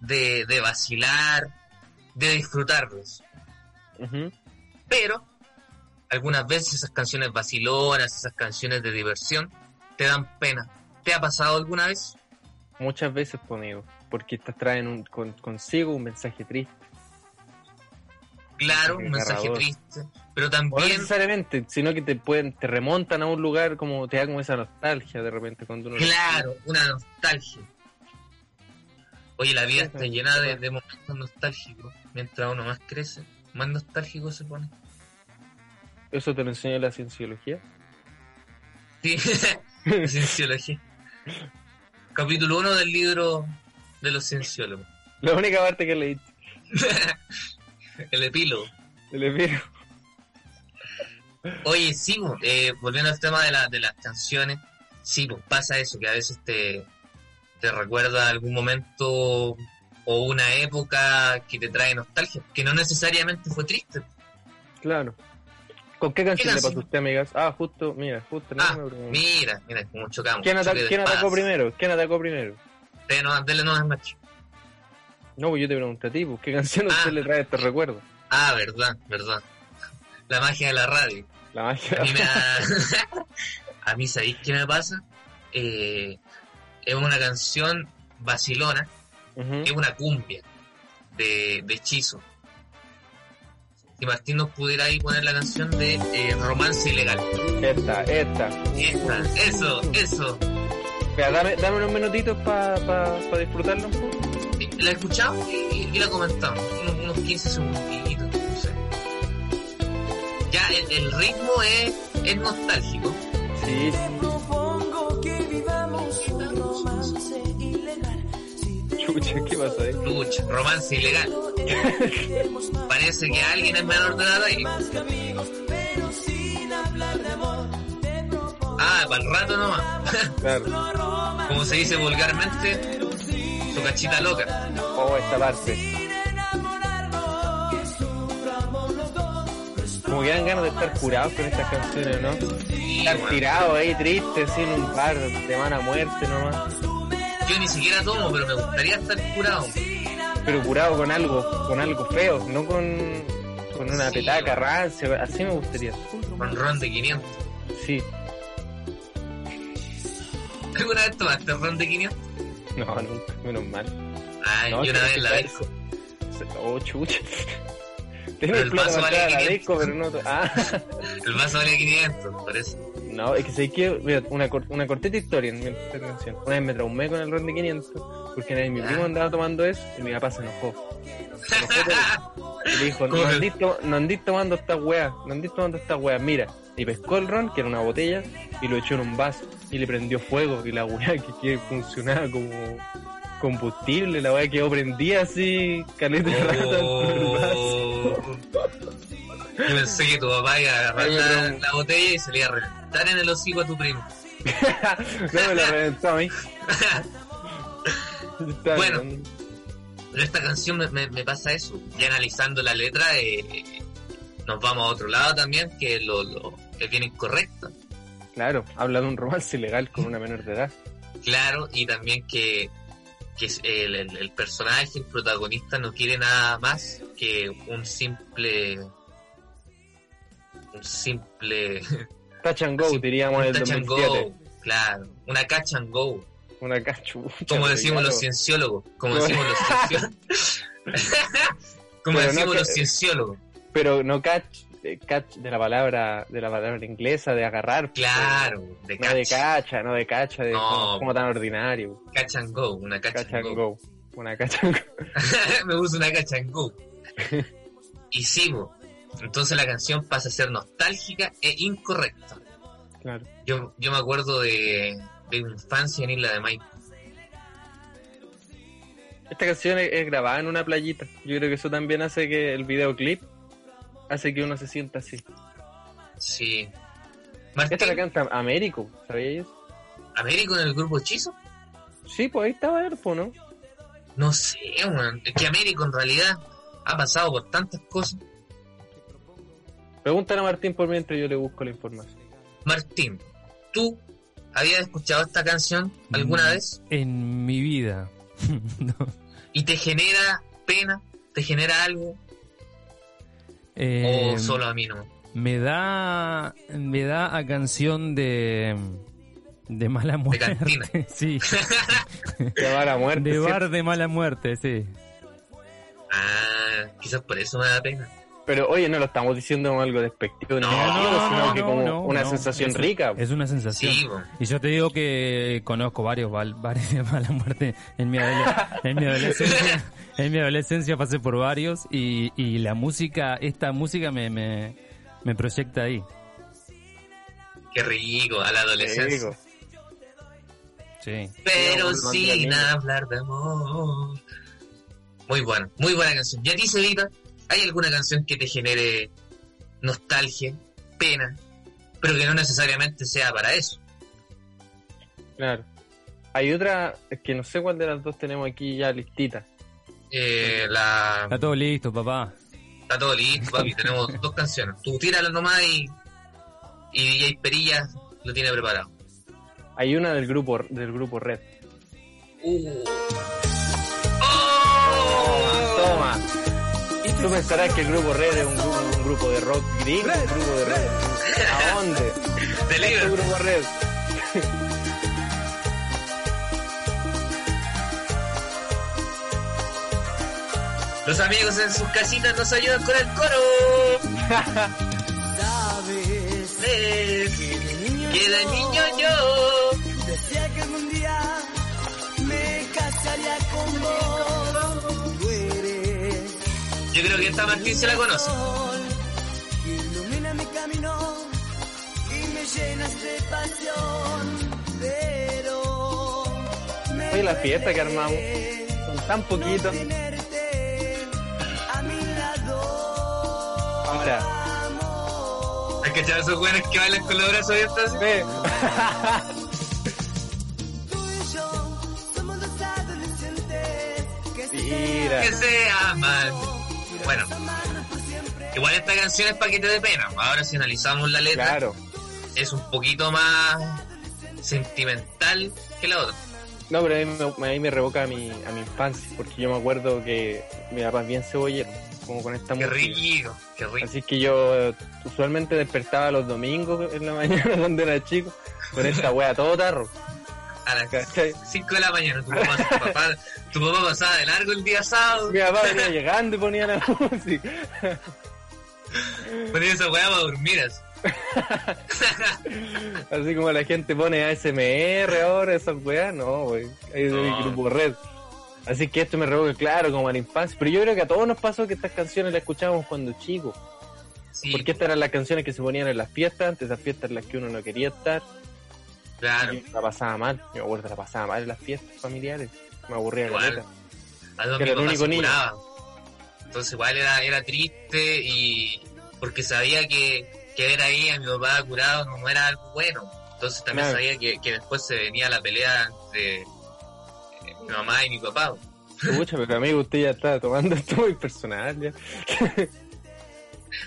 Speaker 1: de, de vacilar, de disfrutarlos. Pero algunas veces esas canciones vacilonas, esas canciones de diversión, te dan pena. ¿Te ha pasado alguna vez?
Speaker 2: Muchas veces, pues, amigo, porque estas traen un- con- consigo un mensaje triste.
Speaker 1: Claro, un mensaje triste, pero
Speaker 2: O no
Speaker 1: también,
Speaker 2: necesariamente, sino que te pueden, te remontan a un lugar como te da como esa nostalgia de repente cuando uno
Speaker 1: claro, una nostalgia. Oye, la vida está llena de, de momentos nostálgicos. Mientras uno más crece, más nostálgico se pone.
Speaker 2: Eso te lo enseñó la cienciología.
Speaker 1: Sí, cienciología. Capítulo 1 del libro de los cienciólogos.
Speaker 2: La única parte que leí.
Speaker 1: El epílogo.
Speaker 2: El epiro.
Speaker 1: Oye, sí, eh, volviendo al tema de, la, de las canciones, sí, pues pasa eso, que a veces te, te recuerda algún momento o una época que te trae nostalgia, que no necesariamente fue triste.
Speaker 2: Claro. ¿Con qué canción le
Speaker 1: canción?
Speaker 2: pasó a usted, amigas? Ah, justo, mira, justo. no
Speaker 1: Ah,
Speaker 2: me
Speaker 1: mira, mira cómo chocamos.
Speaker 2: ¿Quién, ata-
Speaker 1: choque de
Speaker 2: quién atacó primero? ¿Quién atacó primero?
Speaker 1: Dele no, macho.
Speaker 2: No, pues yo te pregunté a ti, pues, ¿qué canción a
Speaker 1: Ah.
Speaker 2: usted le trae estos recuerdos?
Speaker 1: Ah, verdad, verdad. La magia de la radio.
Speaker 2: La magia.
Speaker 1: A mí me a mí, ¿sabéis qué me pasa? Eh, es una canción vacilona, es una cumbia de, de hechizo. Si Martín nos pudiera ahí poner la canción de eh, Romance Ilegal.
Speaker 2: Esta, esta.
Speaker 1: Esta, eso, eso.
Speaker 2: Mira, dame, dame unos minutitos para pa, pa disfrutarlo un poco.
Speaker 1: La escuchamos y la comentamos. Unos, unos 15 segunditos, no sé. Ya, el, el ritmo es, es nostálgico.
Speaker 2: Sí, chucha, ¿qué pasa ahí?
Speaker 1: Lucha, romance ilegal. Parece que alguien es menor de edad ahí. Ah, para el rato nomás.
Speaker 2: Claro.
Speaker 1: Como se dice vulgarmente, su cachita loca.
Speaker 2: Oh, esta parte. Como que dan ganas de estar curados con estas canciones, ¿no?
Speaker 1: Sí,
Speaker 2: Estar
Speaker 1: weón.
Speaker 2: tirados ahí tristes, sin un par de mala muerte nomás.
Speaker 1: Yo ni siquiera tomo, pero me gustaría estar curado.
Speaker 2: Pero curado con algo, con algo feo, no con, con una
Speaker 1: Sí,
Speaker 2: petaca rancia, así me gustaría.
Speaker 1: Con ron de 500.
Speaker 2: Sí.
Speaker 1: ¿Alguna vez tomaste ron de 500?
Speaker 2: No, nunca, menos mal.
Speaker 1: Ay,
Speaker 2: No,
Speaker 1: yo una vez la disco.
Speaker 2: Oh, chucha. Tienes
Speaker 1: el
Speaker 2: plata
Speaker 1: vaso vale
Speaker 2: entrar a la
Speaker 1: 500.
Speaker 2: disco, pero no... Ah,
Speaker 1: El vaso vale 500, por eso.
Speaker 2: No, es que sé que... Mira, una, cor- una cortita historia en mi intervención. Una vez me traumé con el ron de 500, porque una vez mi primo andaba tomando eso y mi papá se enojó. Se enojó y le dijo, no andís, no andís tomando esta weá, no andís tomando esta weá, mira. Y pescó el ron, que era una botella, y lo echó en un vaso, y le prendió fuego, y la weá que, que funcionaba como combustible, la weá quedó prendida así, caleta de rato.
Speaker 1: Oh. Yo pensé que tu papá iba a agarrar la, botella y se le iba a reventar en el hocico a tu primo.
Speaker 2: no me la reventó a mí.
Speaker 1: Bueno. Pero esta canción me, me- me pasa eso. Y analizando la letra, eh, nos vamos a otro lado también, que lo, lo es bien incorrecto.
Speaker 2: Claro, habla de un romance ilegal con una menor de edad.
Speaker 1: Claro, y también que, que el, el- el personaje, el protagonista, no quiere nada más que un simple. Un simple.
Speaker 2: Touch and go, diríamos en el
Speaker 1: touch and
Speaker 2: 2007.
Speaker 1: go. Claro, una catch and go.
Speaker 2: Una cachu.
Speaker 1: Como decimos los
Speaker 2: cienciólogos.
Speaker 1: Como decimos los cienciólogos. como decimos los cienciólogos.
Speaker 2: Pero no catch, eh, catch de la palabra de la palabra inglesa de agarrar.
Speaker 1: Claro, de
Speaker 2: No de
Speaker 1: catch.
Speaker 2: cacha, no de cacha, de
Speaker 1: No.
Speaker 2: como, como tan ordinario.
Speaker 1: Catch and go, una catch,
Speaker 2: Catch
Speaker 1: and
Speaker 2: and
Speaker 1: go.
Speaker 2: go. Una catch and go.
Speaker 1: Me gusta una catch and go. y sigo. Entonces la canción pasa a ser nostálgica e incorrecta.
Speaker 2: Claro.
Speaker 1: Yo, yo me acuerdo de, de mi infancia en Isla de Maipo.
Speaker 2: Esta canción es grabada en una playita. Yo creo que eso también hace que el videoclip hace que uno se sienta así.
Speaker 1: Sí.
Speaker 2: Esta la
Speaker 1: Martín,
Speaker 2: canta Américo, ¿sabíais?
Speaker 1: ¿Américo en el grupo Hechizo?
Speaker 2: Sí, pues ahí estaba Erpo, ¿no?
Speaker 1: No sé, weón. Es que Américo en realidad ha pasado por tantas cosas.
Speaker 2: Pregúntale a Martín por mientras yo le busco la información.
Speaker 1: Martín, ¿tú habías escuchado esta canción alguna
Speaker 3: Mm.
Speaker 1: vez?
Speaker 3: En mi vida. No.
Speaker 1: ¿Y te genera pena? ¿Te genera algo?
Speaker 3: Eh,
Speaker 1: ¿O solo a mí no?
Speaker 3: Me da, me da a canción de, de mala muerte.
Speaker 1: cantina.
Speaker 3: sí,
Speaker 2: Te va a la muerte.
Speaker 3: de bar de mala muerte, sí.
Speaker 1: Ah, quizás por eso me da pena.
Speaker 2: Pero oye, no lo estamos diciendo como algo despectivo
Speaker 1: No,
Speaker 2: negativo,
Speaker 1: no,
Speaker 2: sino que
Speaker 3: no,
Speaker 2: como
Speaker 3: no,
Speaker 2: una
Speaker 3: no.
Speaker 2: sensación
Speaker 3: Es-
Speaker 2: rica.
Speaker 3: Es una sensación.
Speaker 1: Sí.
Speaker 3: Y yo te digo que conozco varios val- bares de mala muerte en mi, adole- en mi adolescencia. En mi adolescencia pasé por varios y, y la música, esta música me, me, me proyecta ahí.
Speaker 1: qué rico, a la adolescencia.
Speaker 3: Sí.
Speaker 1: Pero sin hablar de amor. Muy buena, muy buena canción. ¿Y a ti, Cevita, hay alguna canción que te genere nostalgia, pena, pero que no necesariamente sea para eso?
Speaker 2: Claro. Hay otra, es que no sé cuál de las dos tenemos aquí ya listita.
Speaker 1: Eh, la...
Speaker 3: Está todo listo, papá.
Speaker 1: Está todo listo, papi. Tenemos dos canciones. Tú tíralo nomás y, y DJ Perilla lo tiene preparado.
Speaker 2: Hay una del grupo del grupo Red.
Speaker 1: Uh. ¡Oh!
Speaker 2: Toma. Tú pensarás que el grupo Red es un grupo, un grupo de rock gringo, un grupo de rock. ¿A dónde?
Speaker 1: De
Speaker 2: El
Speaker 1: Liverpool.
Speaker 2: grupo Red.
Speaker 1: Los amigos en sus casitas nos ayudan con el coro.
Speaker 4: Sabes
Speaker 1: Es
Speaker 4: que de niño yo
Speaker 1: Yo creo que esta Martín se la conoce.
Speaker 4: ilumina mi camino y me llenas de pasión, pero me
Speaker 2: Oye, la fiesta que armamos. Son tan
Speaker 4: a lado.
Speaker 2: Ahora.
Speaker 1: Hay que echar esos buenos que bailan con los brazos abiertos así.
Speaker 2: Ve.
Speaker 4: Tú y yo somos dos adolescentes que se
Speaker 2: Mira.
Speaker 1: Que se aman. Igual esta canción es para que te dé pena. Ahora si analizamos la letra,
Speaker 2: Claro.
Speaker 1: es un poquito más sentimental que la otra.
Speaker 2: No, pero a mí me, a mí me revoca a mi, a mi infancia, porque yo me acuerdo que mi papá es bien cebollero, como con esta
Speaker 1: Qué
Speaker 2: música.
Speaker 1: rico, qué rico.
Speaker 2: Así que yo usualmente despertaba los domingos en la mañana cuando era chico, con esta wea todo tarro.
Speaker 1: A las
Speaker 2: ¿cachai?
Speaker 1: 5 de la mañana, tu papá, tu papá, tu papá pasaba de largo el día sábado,
Speaker 2: Mi papá venía llegando y ponía la música.
Speaker 1: Ponía esa weá para dormir así.
Speaker 2: Así como la gente pone ASMR ahora, esas weas, no, wey. Ahí es mi
Speaker 1: No.
Speaker 2: grupo red. Así que esto me revoca, claro, como a la infancia. Pero yo creo que a todos nos pasó que estas canciones las escuchábamos cuando chicos.
Speaker 1: Sí,
Speaker 2: Porque estas eran las canciones que se ponían en las fiestas, antes esas fiestas en las que uno no quería estar.
Speaker 1: claro.
Speaker 2: Y la pasaba mal. Yo me acuerdo, la pasaba mal en las fiestas familiares. Me aburría Que
Speaker 1: mi
Speaker 2: era el único niño.
Speaker 1: Entonces igual era, era triste y porque sabía que, que ver ahí a mi papá curado no era algo bueno. Entonces también
Speaker 2: Claro.
Speaker 1: sabía que, que después se venía la pelea entre eh, mi mamá y mi papá.
Speaker 2: Pucha, pero amigo, usted ya está tomando esto muy personal. Ya.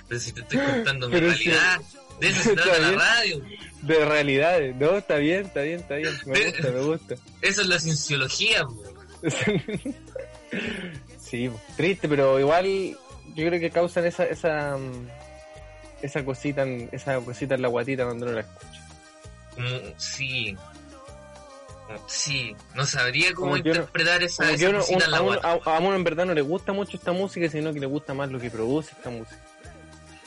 Speaker 1: Pero si te estoy contando mi realidad, de eso se
Speaker 2: Está
Speaker 1: trata la radio.
Speaker 2: De realidades. No, está bien, está bien, está bien. Me gusta, me gusta.
Speaker 1: Eso es la cienciología. po.
Speaker 2: sí, triste, pero igual yo creo que causan esa esa mm, esa cosita, en- esa cosita en la guatita cuando uno la escucha.
Speaker 1: Como, sí. Como- Sí, no sabría cómo
Speaker 2: Como
Speaker 1: interpretar esa, esa
Speaker 2: uno-
Speaker 1: cosita en la
Speaker 2: a, uno,
Speaker 1: guata.
Speaker 2: a- a uno en verdad no le gusta mucho esta música, sino que le gusta más lo que produce esta música.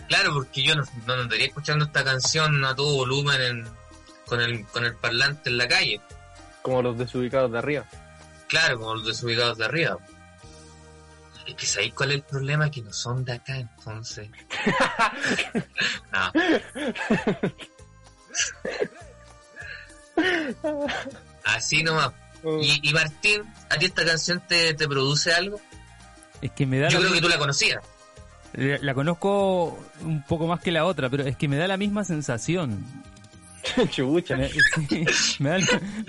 Speaker 1: Claro, porque yo no, no andaría escuchando esta canción a todo volumen en- con, el, con el parlante en la calle.
Speaker 2: Como los desubicados de arriba.
Speaker 1: Claro, como los desubicados de arriba. Es que ¿sabéis cuál es el problema? Que no son de acá, entonces. no. Así nomás.
Speaker 2: Oh.
Speaker 1: Y, y Martín, ¿a ti esta canción te, te produce algo?
Speaker 3: Es que me da
Speaker 1: Yo creo que tú la conocías.
Speaker 3: la- la conozco un poco más que la otra, pero es que me da la misma sensación.
Speaker 2: Chucha.
Speaker 3: Me, da,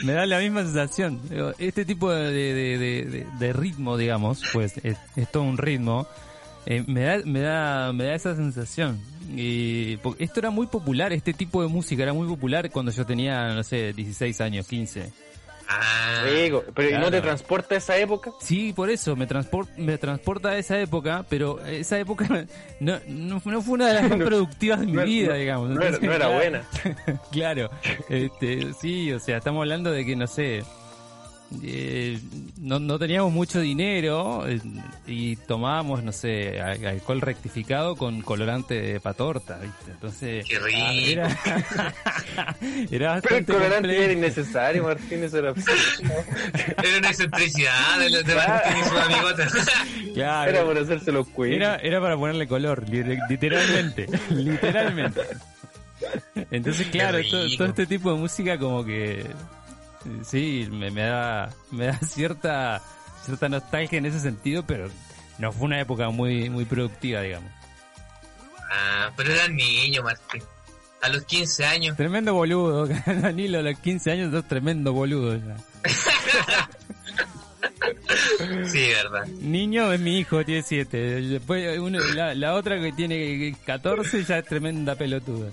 Speaker 3: me da la misma sensación. Este tipo de, ritmo, digamos, pues es, es todo un ritmo, eh, me, da, me, da, me da esa sensación. Y esto era muy popular, este tipo de música era muy popular cuando yo tenía, no sé, 16 años, 15.
Speaker 1: Ah,
Speaker 2: pero ¿y no te transporta a esa época?
Speaker 3: Sí, por eso, me, transpor- me transporta a esa época, pero esa época no, no, no fue una de las más productivas de mi
Speaker 2: no-
Speaker 3: vida, digamos.
Speaker 2: no era- no era
Speaker 3: claro,
Speaker 2: buena.
Speaker 3: claro, este, sí, o sea, estamos hablando de que, no sé, eh, no, no teníamos mucho dinero eh, y tomábamos, no sé, al- alcohol rectificado con colorante de patorta, ¿viste? Entonces,
Speaker 1: Qué rico.
Speaker 3: ah, era, era
Speaker 2: Pero el colorante
Speaker 3: complejo.
Speaker 2: era innecesario, Martín, eso era.
Speaker 1: Era una excentricidad de, los de. Martín y sus amigotes.
Speaker 3: Claro.
Speaker 2: Era por hacerse los cuidos.
Speaker 3: Era, era para ponerle color, li- literalmente, literalmente. Entonces, claro, todo,
Speaker 1: rico.
Speaker 3: todo este tipo de música como que sí, me, me da me da cierta cierta nostalgia en ese sentido, pero no fue una época muy muy productiva, digamos.
Speaker 1: Ah, pero era niño, Martín. A los 15 años.
Speaker 3: Tremendo boludo, Danilo, a los 15 años sos tremendo boludo ya.
Speaker 1: Sí, verdad.
Speaker 3: Niño es mi hijo, tiene 7. Después uno, la, la otra que tiene 14 ya es tremenda pelotuda.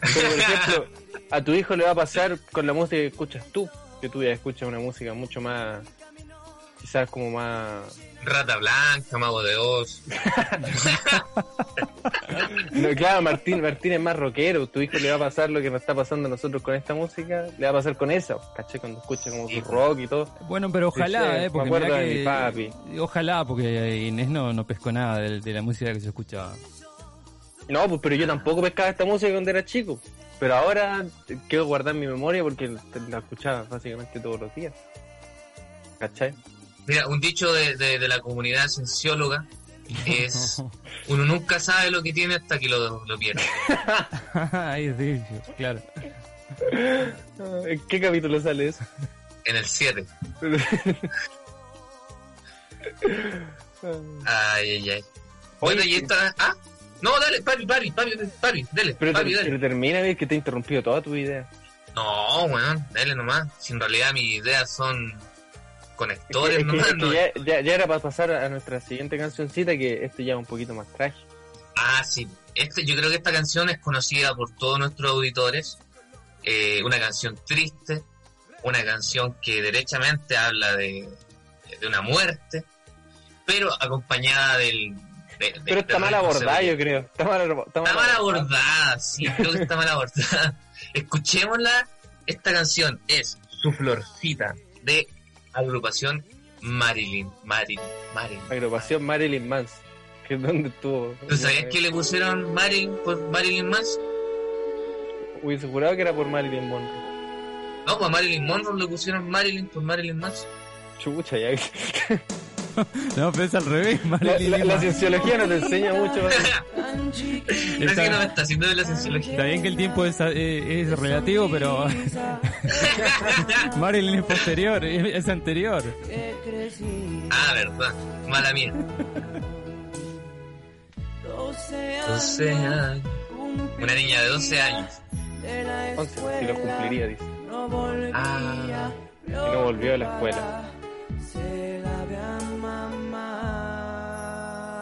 Speaker 2: Pero, por ejemplo, a tu hijo le va a pasar con la música que escuchas tú, que tú ya escuchas una música mucho más, quizás como más...
Speaker 1: Rata Blanca, Mago de Oz.
Speaker 2: No, claro, Martín, Martín es más rockero, tu hijo le va a pasar lo que nos está pasando a nosotros con esta música, le va a pasar con esa, ¿caché? Cuando escucha como su rock y todo.
Speaker 3: Bueno, pero ojalá,
Speaker 2: Sí,
Speaker 3: eh, porque
Speaker 2: me acuerdo de
Speaker 3: que,
Speaker 2: mi papi.
Speaker 3: Ojalá, porque Inés no, no pescó nada de, de la música que se escuchaba.
Speaker 2: No, pues pero yo tampoco pescaba esta música cuando era chico, pero ahora quiero guardar mi memoria porque la escuchaba básicamente todos los días. ¿Cachai?
Speaker 1: Mira, un dicho de, de, de la comunidad ciencióloga es uno nunca sabe lo que tiene hasta que lo, lo pierde.
Speaker 3: Ahí es dicho, claro.
Speaker 2: ¿En qué capítulo sale eso?
Speaker 1: En el 7. Ay, ay, ay. Bueno,
Speaker 2: Oye,
Speaker 1: y esta. Ah, no, dale, pari, pari, pari, pari, dale,
Speaker 2: Pero,
Speaker 1: pari,
Speaker 2: te-
Speaker 1: dale.
Speaker 2: pero termina, que te he interrumpido toda tu idea.
Speaker 1: No, weón, dale nomás. Si en realidad mis ideas son conectores
Speaker 2: Es que-
Speaker 1: nomás,
Speaker 2: es que
Speaker 1: no.
Speaker 2: ya, ya- ya era para pasar a nuestra siguiente cancioncita, que este ya es un poquito más trágico.
Speaker 1: Ah, sí. Este, yo creo que esta canción es conocida por todos nuestros auditores. Eh, una canción triste, una canción que derechamente habla de, de una muerte, pero acompañada del... de- de-
Speaker 2: Pero está mal abordada, yo creo. Está mal, está
Speaker 1: Está mal abordada, sí, creo que está mal abordada. Escuchémosla. Esta canción es Su Florcita, de agrupación Marilyn. Marilyn, Marilyn.
Speaker 2: Agrupación Marilyn Manson. Que es donde estuvo.
Speaker 1: ¿Tú sabías que le pusieron Marilyn por Marilyn Manson?
Speaker 2: Hubiese jurado que era por Marilyn Monroe.
Speaker 1: No, pues a Marilyn Monroe le pusieron Marilyn por Marilyn Manson.
Speaker 2: Chucha, ya.
Speaker 3: No, pero es al revés,
Speaker 2: La,
Speaker 3: Marilyn
Speaker 2: la- la
Speaker 3: Manson.
Speaker 2: cienciología no te enseña mucho.
Speaker 1: Parece
Speaker 3: Está,
Speaker 1: que no me está haciendo de la cienciología.
Speaker 3: está bien que el tiempo es, eh, es relativo, pero Marilyn es posterior, es, es anterior.
Speaker 1: ah, verdad. Mala mía. 12 años. Una niña de 12 años.
Speaker 2: 11, si lo cumpliría, dice.
Speaker 1: Ah,
Speaker 2: Y no volvió a la escuela.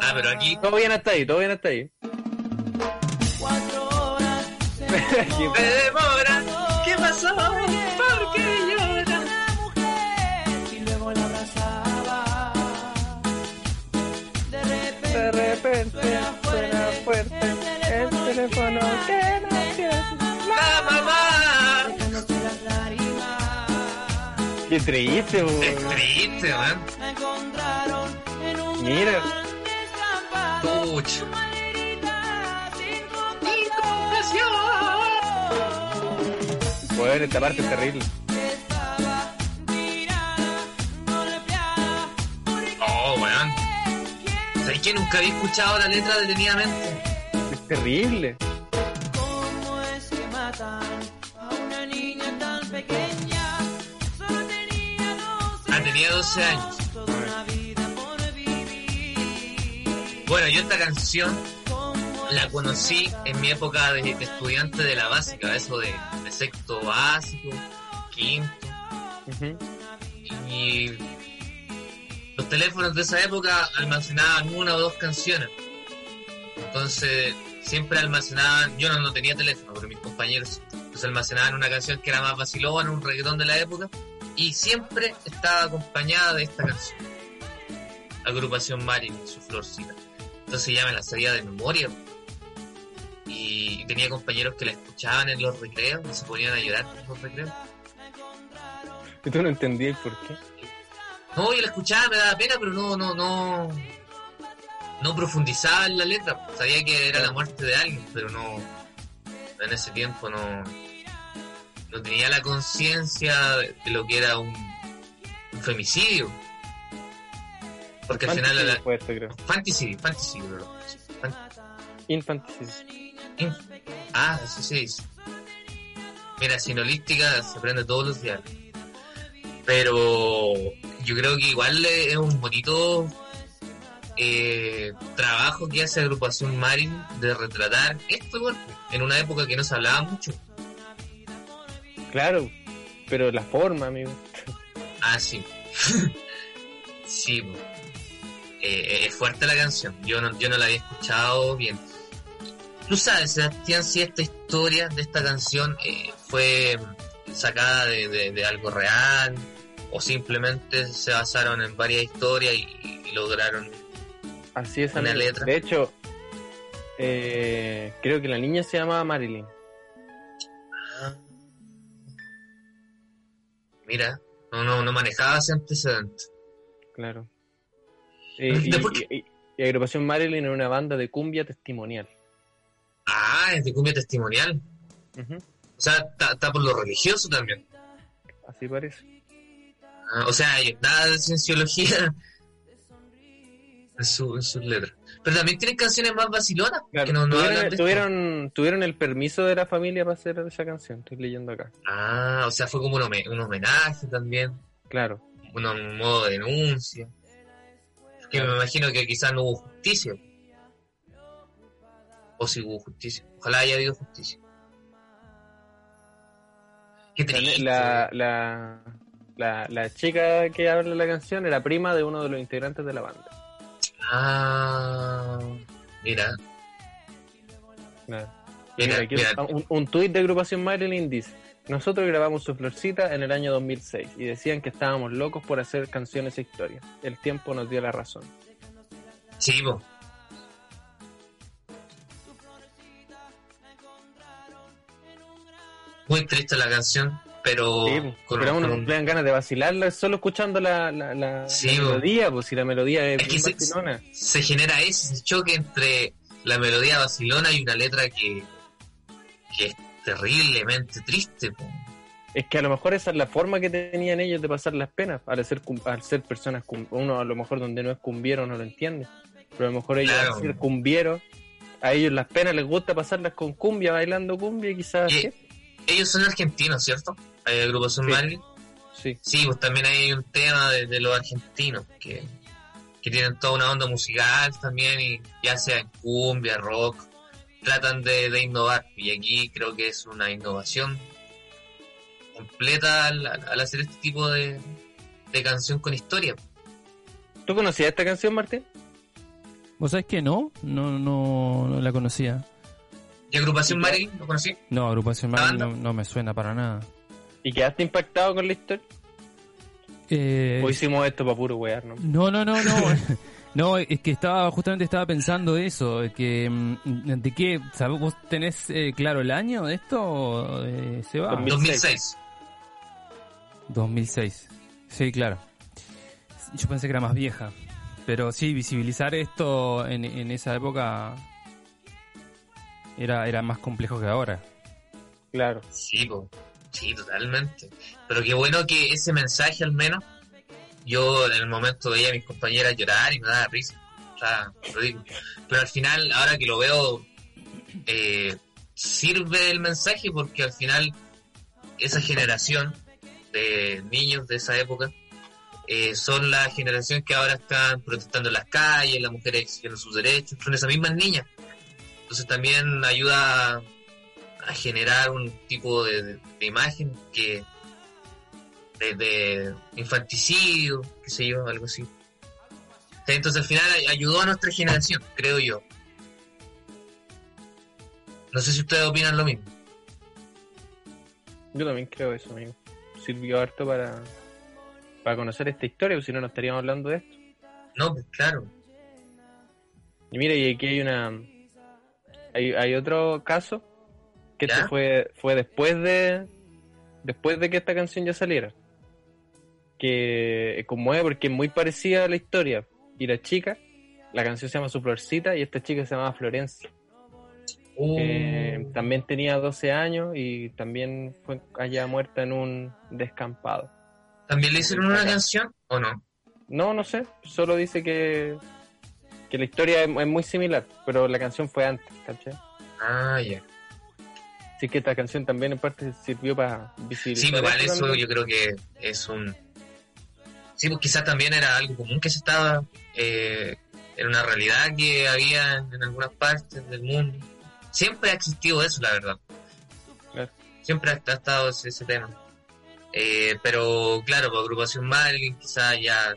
Speaker 1: Ah, pero aquí
Speaker 2: Todo bien hasta ahí, todo bien hasta ahí.
Speaker 1: me demora. ¿Qué pasó? ¿Por qué llora?
Speaker 4: Y luego la abrazaba. De repente,
Speaker 2: De repente Qué triste, bo.
Speaker 1: Es triste, man.
Speaker 4: Me encontraron en un
Speaker 2: Mira.
Speaker 4: sin
Speaker 2: Bueno, esta parte es terrible.
Speaker 1: Oh, weón. ¿Sabes que nunca había escuchado la letra detenidamente?
Speaker 2: Es terrible.
Speaker 4: ¿Cómo es que matan tenía 12
Speaker 1: años. Bueno, yo esta canción
Speaker 4: ¿Cómo
Speaker 1: la conocí en mi época de, de estudiante de la básica, eso de, de sexto básico, quinto. Y los teléfonos de esa época almacenaban una o dos canciones. Entonces siempre almacenaban, yo no, no tenía teléfono, pero mis compañeros pues almacenaban una canción que era más vacilona, un reggaetón de la época, y siempre estaba acompañada de esta canción. Agrupación Marilyn, su florcita. Entonces ya me la sabía de memoria. Y tenía compañeros que la escuchaban en los recreos y se ponían a llorar en los recreos.
Speaker 2: Y tú no entendías por qué.
Speaker 1: No, yo la escuchaba, me daba pena, pero no, no, no, no profundizaba en la letra. Sabía que era la muerte de alguien, pero no, en ese tiempo no, no tenía la conciencia de de lo que era un, un femicidio. Porque al final la,
Speaker 2: creo.
Speaker 1: fantasy, fantasy, in- ah, sí, sí. dice. Mira, sinolística se aprende todos los días. Pero yo creo que igual es un bonito eh, trabajo que hace Agrupación Marin de retratar esto en una época que no se hablaba mucho.
Speaker 2: Claro, pero la forma, amigo.
Speaker 1: Ah, sí. sí, po. Eh, es fuerte la canción. Yo no, yo no la había escuchado bien. ¿Tú sabes, Sebastián, si esta historia de esta canción eh, fue sacada de, de- de algo real o simplemente se basaron en varias historias y, y lograron...
Speaker 2: Así es,
Speaker 1: Una
Speaker 2: amigo.
Speaker 1: letra.
Speaker 2: De hecho, eh, creo que la niña se llamaba Marilyn.
Speaker 1: Mira, no, no, no manejaba ese antecedente.
Speaker 2: Claro. Eh, y, y- y- y Agrupación Marilyn era una banda de cumbia testimonial.
Speaker 1: Ah, es de cumbia testimonial. O sea, está, está por lo religioso también.
Speaker 2: Así parece.
Speaker 1: Ah, o sea, hay nada de cienciología en, su, en sus letras. Pero también tienen canciones más vacilonas
Speaker 2: Claro,
Speaker 1: que no, no
Speaker 2: tuvieron, tuvieron, tuvieron el permiso de la familia para hacer esa canción, estoy leyendo acá.
Speaker 1: Ah, o sea, fue como un, home- un homenaje también,
Speaker 2: Claro.
Speaker 1: un, un modo de denuncia. Que me imagino que quizás no hubo justicia. O si hubo justicia. Ojalá haya habido justicia. Qué triste.
Speaker 2: La, la, la, la chica que habla la canción era prima de uno de los integrantes de la banda.
Speaker 1: Ah, mira, mira,
Speaker 2: Mira, aquí
Speaker 1: mira.
Speaker 2: un, un tuit de agrupación Marilyn dice, nosotros grabamos su florcita en el año 2006 y decían que estábamos locos por hacer canciones e historias. El tiempo nos dio la razón.
Speaker 1: Sí, po. Muy triste la canción, pero
Speaker 2: Sí,
Speaker 1: con,
Speaker 2: pero a uno
Speaker 1: con-
Speaker 2: le dan ganas de vacilarla solo escuchando la, la, la-
Speaker 1: Sí,
Speaker 2: la
Speaker 1: bo.
Speaker 2: melodía, pues si la melodía es,
Speaker 1: Es que se-
Speaker 2: vacilona.
Speaker 1: se genera ese choque entre la melodía vacilona y una letra que, que es terriblemente triste.
Speaker 2: Es que a lo mejor esa es la forma que tenían ellos de pasar las penas, al ser, al ser personas, uno a lo mejor donde no es cumbiero no lo entiende, pero a lo mejor ellos
Speaker 1: Claro.
Speaker 2: al ser cumbiero, a ellos las penas les gusta pasarlas con cumbia, bailando cumbia quizás...
Speaker 1: ellos son argentinos, ¿cierto? Hay agrupación
Speaker 2: Sí.
Speaker 1: Marilyn.
Speaker 2: Sí,
Speaker 1: Sí, pues también hay un tema de, de los argentinos que, que tienen toda una onda musical también, y ya sea en cumbia, rock, tratan de, de innovar. Y aquí creo que es una innovación completa al, al hacer este tipo de, de canción con historia.
Speaker 2: ¿Tú conocías esta canción, Martín?
Speaker 3: ¿Vos sabés que no? No, no, no la conocía.
Speaker 1: ¿Y agrupación Marilyn? ¿Lo conocí?
Speaker 3: No, agrupación
Speaker 1: ¿La
Speaker 3: Marilyn
Speaker 1: banda?
Speaker 3: no, no me suena para nada.
Speaker 2: ¿Y quedaste impactado con la historia?
Speaker 3: Eh,
Speaker 2: ¿O hicimos esto para puro wear, no?
Speaker 3: No, no, no, no. No, es que estaba, justamente estaba pensando eso, que, mm, ¿de qué? ¿sabes? ¿Vos tenés eh, claro el año de esto, eh, Seba?
Speaker 2: 2006.
Speaker 1: 2006.
Speaker 3: 2006. Sí, claro. Yo pensé que era más vieja. Pero sí, visibilizar esto en, en esa época era, era más complejo que ahora.
Speaker 2: Claro.
Speaker 1: Sí, po. sí, totalmente. Pero qué bueno que ese mensaje al menos, yo en el momento veía a mis compañeras llorar y me daba risa. O sea, ridículo. Pero al final, ahora que lo veo, eh, sirve el mensaje porque al final esa generación de niños de esa época eh, son la generación que ahora están protestando en las calles, las mujeres exigiendo sus derechos, son esas mismas niñas. Entonces también ayuda a, generar un tipo de, de- de imagen que de, de infanticidio, qué sé yo, algo así. Entonces al final ay- ayudó a nuestra generación, creo yo. No sé si ustedes opinan lo mismo.
Speaker 2: Yo también creo eso, amigo. Sirvió harto para, para conocer esta historia, porque si no, no estaríamos hablando de esto.
Speaker 1: No, pues claro.
Speaker 2: Y mira, y aquí hay una. Hay, hay otro caso que este fue, fue después de. Después de que esta canción ya saliera. Que conmueve porque es muy parecida a la historia. Y la chica, la canción se llama Su Florcita y esta chica se llama Florencia. Eh, también tenía 12 años y también fue allá muerta en un descampado.
Speaker 1: ¿También le hicieron una canción o no?
Speaker 2: No, no sé, solo dice que, que la historia es, es muy similar, pero la canción fue antes, ¿cachai?
Speaker 1: Ah, ya.
Speaker 2: Así que esta canción también en parte sirvió para visibilizar.
Speaker 1: Sí, igual eso
Speaker 2: también.
Speaker 1: yo creo que es un... Sí, pues quizás también era algo común que se estaba... Eh, era una realidad que había en algunas partes del mundo. Siempre ha existido eso, la verdad.
Speaker 2: Claro.
Speaker 1: Siempre ha, ha estado ese, ese tema. Eh, pero claro, por agrupación Marilyn quizás ya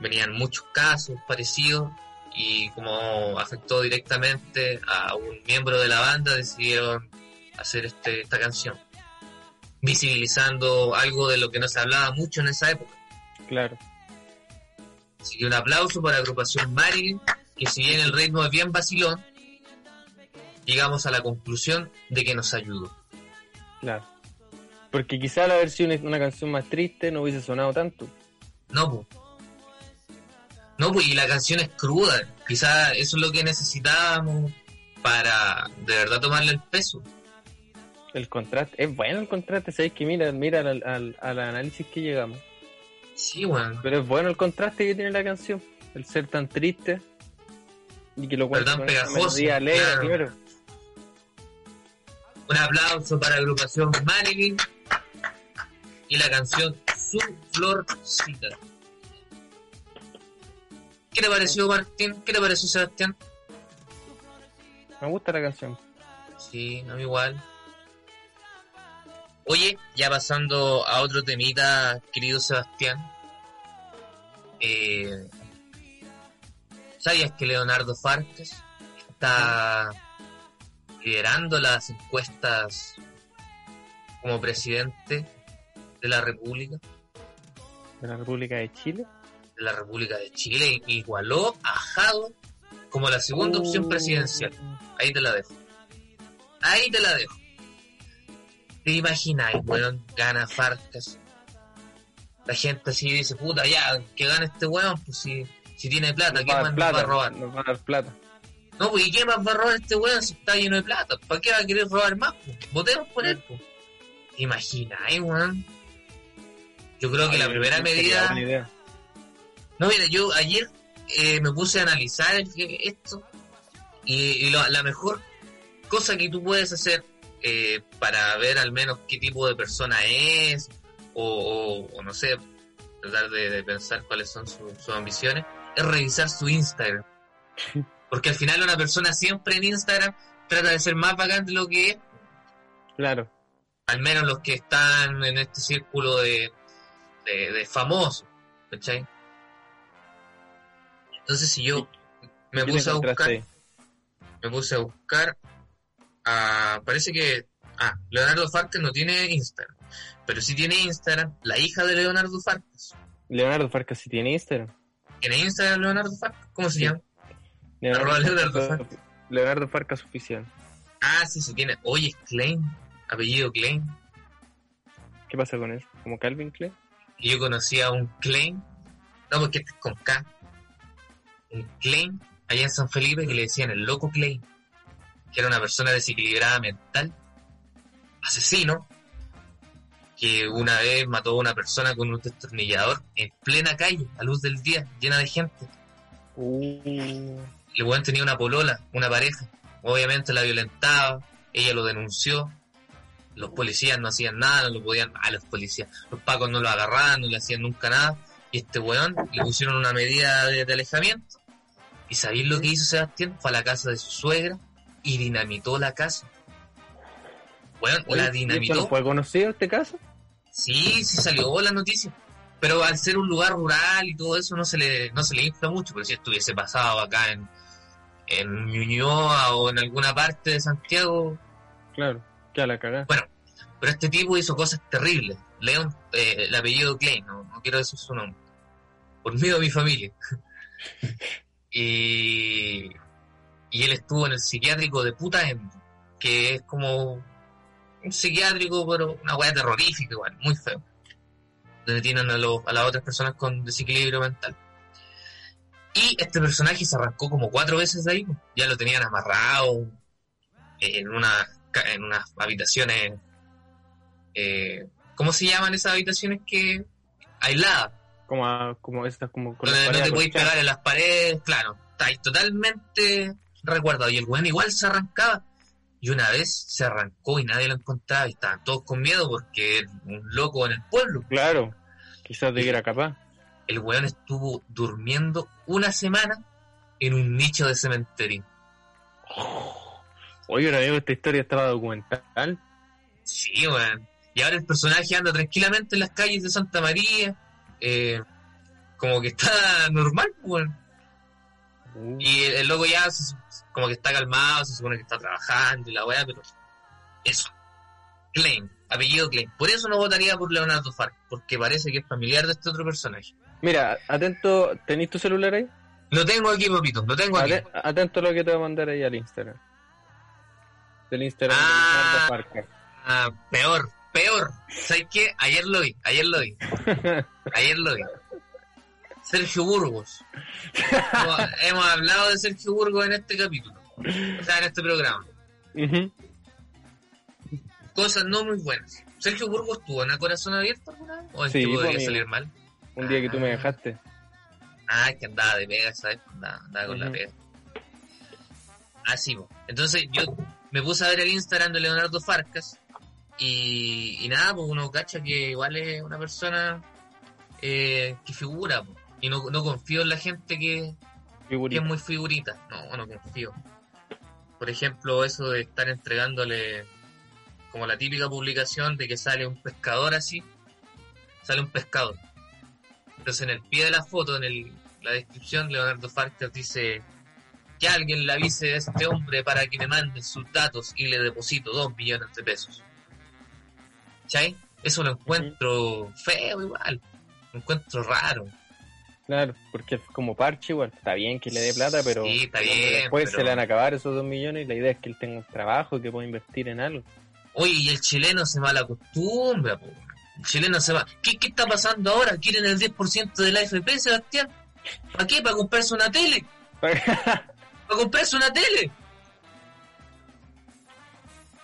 Speaker 1: venían muchos casos parecidos y como afectó directamente a un miembro de la banda decidieron hacer este, esta canción visibilizando algo de lo que no se hablaba mucho en esa época.
Speaker 2: Claro.
Speaker 1: Así que un aplauso para la agrupación Marilyn, que si bien el ritmo es bien vacilón, llegamos a la conclusión de que nos ayudó.
Speaker 2: Claro. Porque quizá al haber sido una, una canción más triste no hubiese sonado tanto.
Speaker 1: No, pues. No, pues, y la canción es cruda. Quizá eso es lo que necesitábamos para de verdad tomarle el peso.
Speaker 2: El contraste, es bueno el contraste, sabéis que mira, mira al, al- al análisis que llegamos.
Speaker 1: Sí, bueno.
Speaker 2: Pero es bueno el contraste que tiene la canción. El ser tan triste Y que lo cuente
Speaker 1: tan
Speaker 2: con
Speaker 1: pegajoso,
Speaker 2: alegre,
Speaker 1: claro.
Speaker 2: claro.
Speaker 1: Un aplauso para la agrupación Marilyn y la canción Su Florcita. ¿Qué le pareció Martín? ¿Qué le pareció Sebastián?
Speaker 2: Me gusta la canción.
Speaker 1: Sí, a mí igual. Oye, ya pasando a otro temita, querido Sebastián. Eh, ¿Sabías que Leonardo Farques está liderando las encuestas como presidente de la República?
Speaker 2: De la República de Chile.
Speaker 1: La República de Chile. Igualó a Jado como la segunda opción
Speaker 2: Uh.
Speaker 1: presidencial. Ahí te la dejo. Ahí te la dejo. ¿Te imagináis, weón? Gana Farcas. La gente así dice, puta, ya, que gane este weón, pues si, si tiene plata,
Speaker 2: Nos
Speaker 1: ¿qué más nos va a robar?
Speaker 2: Nos va a dar plata.
Speaker 1: No, pues ¿y qué más va a robar este weón si está lleno de plata? ¿Para qué va a querer robar más? Pues? Votemos por él, pues. ¿Te imagináis, weón? Yo creo que la primera medida... No, mira, yo ayer eh, me puse a analizar esto y, y lo- la mejor cosa que tú puedes hacer eh, para ver al menos qué tipo de persona es o, o- o no sé, tratar de, de pensar cuáles son su- sus ambiciones, es revisar su Instagram. Porque al final una persona siempre en Instagram trata de ser más bacán de lo que es,
Speaker 2: Claro.
Speaker 1: al menos los que están en este círculo de, de, de famosos, ¿cachai? Entonces si yo me
Speaker 2: ¿Qué te
Speaker 1: puse a buscar,
Speaker 2: ahí?
Speaker 1: me puse a buscar, a, parece que, ah, Leonardo Farcas no tiene Instagram, pero sí tiene Instagram, la hija de Leonardo Farcas.
Speaker 2: Leonardo Farcas sí tiene Instagram.
Speaker 1: ¿Tiene Instagram Leonardo Farcas? ¿Cómo se
Speaker 2: Sí.
Speaker 1: llama?
Speaker 2: Leonardo,
Speaker 1: Leonardo
Speaker 2: Farcas oficial.
Speaker 1: Ah, sí, sí tiene. Oye, es Klein, apellido Klein.
Speaker 2: ¿Qué pasa con eso? ¿Como Calvin Klein?
Speaker 1: Y yo conocí a un Klein, no, porque este es con K, Klein allá en San Felipe que le decían el loco Klein, que era una persona desequilibrada mental, asesino, que una vez mató a una persona con un destornillador en plena calle, a luz del día, llena de gente.
Speaker 2: Uh,
Speaker 1: El weón tenía una polola, una pareja. Obviamente la violentaba, ella lo denunció. Los policías no hacían nada, no lo podían. A los policías, los pacos no lo agarraban, no le hacían nunca nada. Y este weón le pusieron una medida de, de alejamiento. ¿Y sabéis lo que hizo Sebastián? Fue a la casa de su suegra y dinamitó la casa.
Speaker 2: Oye,
Speaker 1: la
Speaker 2: ¿y esto
Speaker 1: dinamitó.
Speaker 2: ¿No fue conocido este caso?
Speaker 1: Sí, sí salió la noticia. Pero al ser un lugar rural y todo eso no se le, no se le infla mucho, pero si estuviese pasado acá en, en Ñuñoa o en alguna parte de Santiago,
Speaker 2: Claro, que a la cagada.
Speaker 1: pero este tipo hizo cosas terribles. León, eh, el apellido Klein, no, no quiero decir su nombre. Por miedo a mi familia. y, y él estuvo en el psiquiátrico de puta Endo, que es como un psiquiátrico, pero una weá terrorífica muy feo. Donde tienen a, los- a las otras personas con desequilibrio mental. Y este personaje se arrancó como cuatro veces de ahí, pues. ya lo tenían amarrado en una en unas habitaciones eh, ¿cómo se llaman esas habitaciones que aisladas?
Speaker 2: Como, a- como estas, como con las
Speaker 1: no te podéis
Speaker 2: acolchadas.
Speaker 1: pegar en las paredes, claro, estáis totalmente resguardado. Y el weón igual se arrancaba. Y una vez se arrancó y nadie lo encontraba y estaban todos con miedo porque era un loco en el pueblo.
Speaker 2: Claro, quizás de que era capaz.
Speaker 1: El weón estuvo durmiendo una semana en un nicho de cementerio.
Speaker 2: Oye, ahora que esta historia estaba documental.
Speaker 1: Sí, weón. Y ahora el personaje anda tranquilamente en las calles de Santa María. Eh, como que está normal, weón.
Speaker 2: Uh,
Speaker 1: Y el, el loco ya se- como que está calmado, se supone que está trabajando y la weá, pero eso. Klein, apellido Klein. Por eso no votaría por Leonardo Farc, porque parece que es familiar de este otro personaje.
Speaker 2: Mira, atento, ¿tenéis tu celular ahí?
Speaker 1: Lo tengo aquí, papito, lo tengo aquí.
Speaker 2: Ate- atento a lo que te voy a mandar ahí al Instagram. Del Instagram
Speaker 1: Ah.
Speaker 2: de Leonardo Farcas.
Speaker 1: Ah, peor, peor. ¿Sabes qué? Ayer lo vi, ayer lo vi, ayer lo vi. Sergio Burgos. hemos, hemos hablado de Sergio Burgos en este capítulo, o sea, en este programa. Cosas no muy buenas. ¿Sergio Burgos tuvo una corazón abierto alguna vez? ¿O
Speaker 2: Sí,
Speaker 1: que
Speaker 2: pues, amigo.
Speaker 1: salir mal?
Speaker 2: Un día que tú me dejaste.
Speaker 1: Ah, que andaba de pega, ¿sabes? Andaba, andaba con la pega. Así, po. entonces yo me puse a ver el Instagram de Leonardo Farcas y, y nada, pues uno cacha que igual es una persona eh, que figura, y no, no confío en la gente que, es muy figurita. No, no confío. Por ejemplo, eso de estar entregándole como la típica publicación de que sale un pescador así, sale un pescador. Entonces en el pie de la foto, en el, la descripción, Leonardo Farkas dice que alguien le avise a este hombre para que me mande sus datos y le deposito dos millones de pesos. ¿Chay? Eso lo encuentro feo igual, lo encuentro raro.
Speaker 2: Claro, porque es como parche igual. Está bien que le dé plata, pero
Speaker 1: Sí, está
Speaker 2: pero
Speaker 1: bien,
Speaker 2: después
Speaker 1: pero-
Speaker 2: se le van a acabar esos dos millones y la idea es que él tenga un trabajo que pueda invertir en algo.
Speaker 1: Oye, y el chileno se mal acostumbra, po. El chileno se va. ¿Qué, ¿Qué está pasando ahora? ¿Quieren el 10% de la AFP, Sebastián? ¿Para qué? ¿Para comprarse una tele? ¿Para comprarse una tele?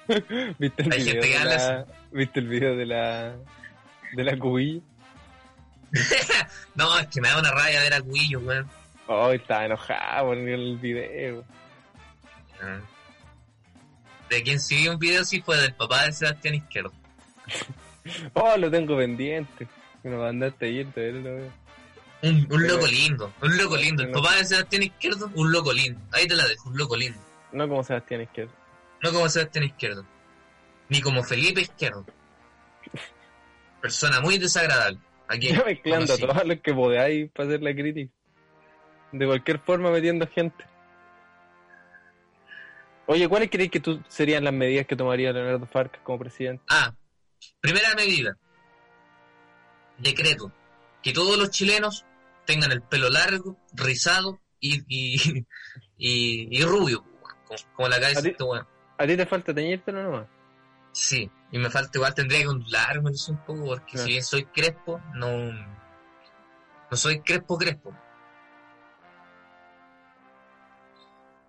Speaker 2: ¿Viste el video de la, ¿Viste el video de la de la cubilla?
Speaker 1: No, es que me da una rabia ver a Cuillo, weón.
Speaker 2: Oh, estaba enojado por el video.
Speaker 1: Ah. De quien sí vi un video sí fue del papá de Sebastián Izquierdo.
Speaker 2: Oh, lo tengo pendiente. Me lo mandaste ayer, todavía lo veo.
Speaker 1: Un, un loco lindo, un loco lindo. El papá de Sebastián Izquierdo, un loco lindo. Ahí te la dejo, un loco lindo.
Speaker 2: No como Sebastián Izquierdo.
Speaker 1: No como Sebastián Izquierdo. Ni como Felipe Izquierdo. Persona muy desagradable. Aquí
Speaker 2: Ya mezclando a todos los que podáis para hacer la crítica. De cualquier forma metiendo gente. Oye, ¿cuáles creéis que tú serían las medidas que tomaría Leonardo Farcas como presidente?
Speaker 1: Ah, primera medida. Decreto. Que todos los chilenos tengan el pelo largo, rizado y, y, y, y rubio, como, como la cabeza
Speaker 2: ¿A
Speaker 1: de este weón.
Speaker 2: ¿A ti te falta teñírtelo nomás?
Speaker 1: Sí, y me falta igual, tendría que ondularme eso un poco, porque
Speaker 2: Claro.
Speaker 1: si bien soy crespo, no, no soy crespo crespo.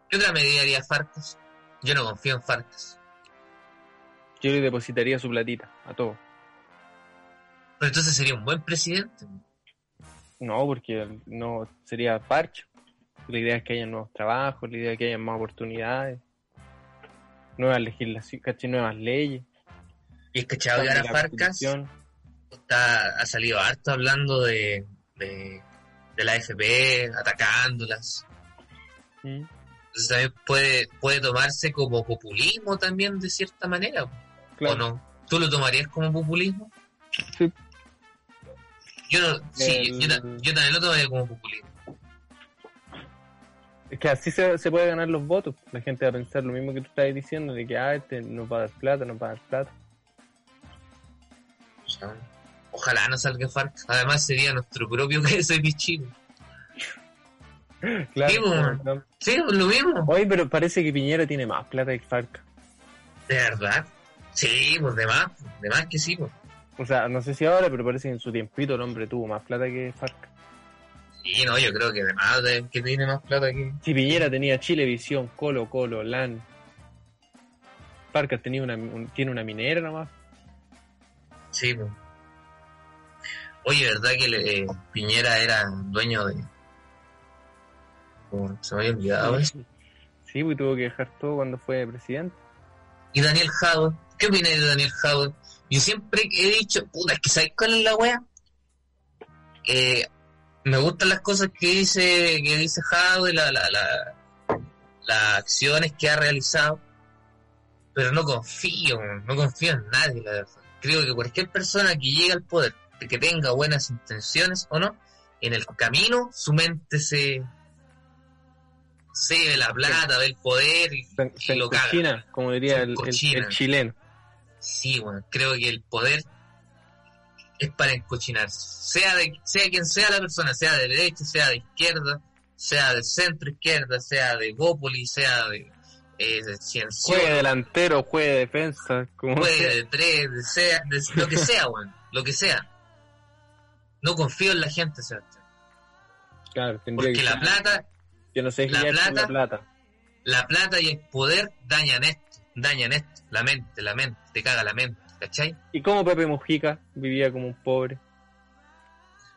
Speaker 1: ¿Qué otra medida haría Farcas? Yo no confío en Farcas.
Speaker 2: Yo le depositaría su platita a todos.
Speaker 1: Pero entonces sería un buen presidente.
Speaker 2: No, porque no sería parcho. La idea es que haya nuevos trabajos, la idea es que haya más oportunidades, nuevas legislaciones, ¿cachai? nuevas leyes.
Speaker 1: Y es que
Speaker 2: la
Speaker 1: Farcas está, ha salido harto hablando de, de, de la FP, atacándolas.
Speaker 2: Mm.
Speaker 1: Entonces también puede, puede tomarse como populismo también de cierta manera.
Speaker 2: Claro.
Speaker 1: ¿O no? ¿Tú lo tomarías como populismo?
Speaker 2: Sí.
Speaker 1: Yo, no, sí,
Speaker 2: El-
Speaker 1: yo, ta- yo también lo tomaría como populismo.
Speaker 2: Es que así se, se puede ganar los votos. La gente va a pensar lo mismo que tú estás diciendo, de que ah, este nos va a dar plata, nos va a dar plata.
Speaker 1: Ojalá no salga Farc. Además sería nuestro propio que soy pichino.
Speaker 2: Claro.
Speaker 1: Sí, bueno.
Speaker 2: no.
Speaker 1: Sí, lo mismo.
Speaker 2: Oye, pero parece que Piñera tiene más plata que Farca.
Speaker 1: De verdad. Sí, pues de más, de más que sí, pues.
Speaker 2: O sea, no sé si ahora, pero parece que en su tiempito el hombre tuvo más plata que Farca.
Speaker 1: Sí, no, yo creo que de más de que tiene más plata que.
Speaker 2: Si Piñera tenía Chilevisión, Colo Colo, LAN. Farca tenía una, un- tiene una minera nomás.
Speaker 1: Sí, pues. Oye, ¿verdad que le- eh, Piñera era dueño de. Oh, se me había olvidado eso.
Speaker 2: Sí, pues tuvo que dejar todo cuando fue presidente.
Speaker 1: Y Daniel Howard, ¿qué opináis de Daniel Howard? Yo siempre he dicho, puta, es que ¿sabes cuál es la wea? Eh, me gustan las cosas que dice, que dice Howard, la, la, la- las acciones que ha realizado, pero no confío, no confío en nadie, la verdad. Creo que cualquier persona que llegue al poder, que tenga buenas intenciones o no, en el camino su mente se, se ve la plata, ve el poder y,
Speaker 2: Se, se
Speaker 1: y lo caga.
Speaker 2: como diría
Speaker 1: Se
Speaker 2: el, el chileno.
Speaker 1: Sí, bueno, creo que el poder es para encochinar. Sea de sea quien sea la persona, sea de derecha, sea de izquierda, sea de centro izquierda, sea de Gópoli, sea de, eh,
Speaker 2: Juegue delantero, juegue defensa, como
Speaker 1: juegue
Speaker 2: sea.
Speaker 1: de tres, de sea, de lo que sea, bueno, lo que sea. No confío en la gente, Sebastián.
Speaker 2: Claro, tendría
Speaker 1: Porque
Speaker 2: que
Speaker 1: la plata,
Speaker 2: Yo no sé
Speaker 1: la
Speaker 2: con la
Speaker 1: plata-
Speaker 2: plata.
Speaker 1: la plata y el poder dañan esto, dañan esto, la mente, la mente, te caga la mente, ¿cachai?
Speaker 2: ¿Y cómo Pepe Mujica vivía como un pobre?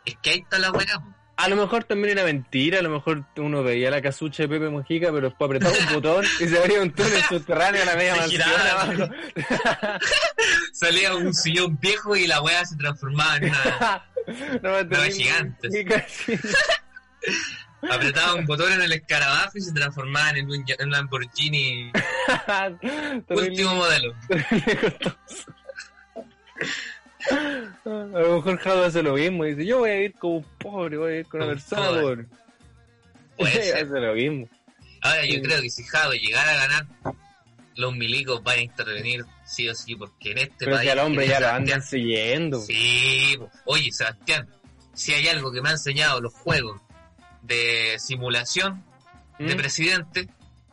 Speaker 1: Es que ahí está la weá.
Speaker 2: A lo mejor también era mentira, a lo mejor uno veía la casucha de Pepe Mujica, pero después apretaba un botón y se abría un túnel subterráneo a la media mansión abajo.
Speaker 1: Salía un sillón viejo y la weá se transformaba en una.
Speaker 2: no. Mujica, sí.
Speaker 1: Apretaba un botón en el escarabajo y se transformaban en un, en Lamborghini último modelo.
Speaker 2: A lo mejor Jado hace lo mismo y dice, yo voy a ir como un pobre, voy a ir con una
Speaker 1: Un
Speaker 2: persona
Speaker 1: pobre. Puede
Speaker 2: hace lo mismo.
Speaker 1: Ahora yo
Speaker 2: Sí.
Speaker 1: creo que si Jado llegara a ganar, los milicos van a intervenir sí o sí, porque en este
Speaker 2: Pero
Speaker 1: país.
Speaker 2: al hombre ya lo
Speaker 1: Sebastián-
Speaker 2: andan siguiendo.
Speaker 1: Sí, oye Sebastián, si hay algo que me han enseñado los juegos de simulación de
Speaker 2: ¿Mm?
Speaker 1: presidente,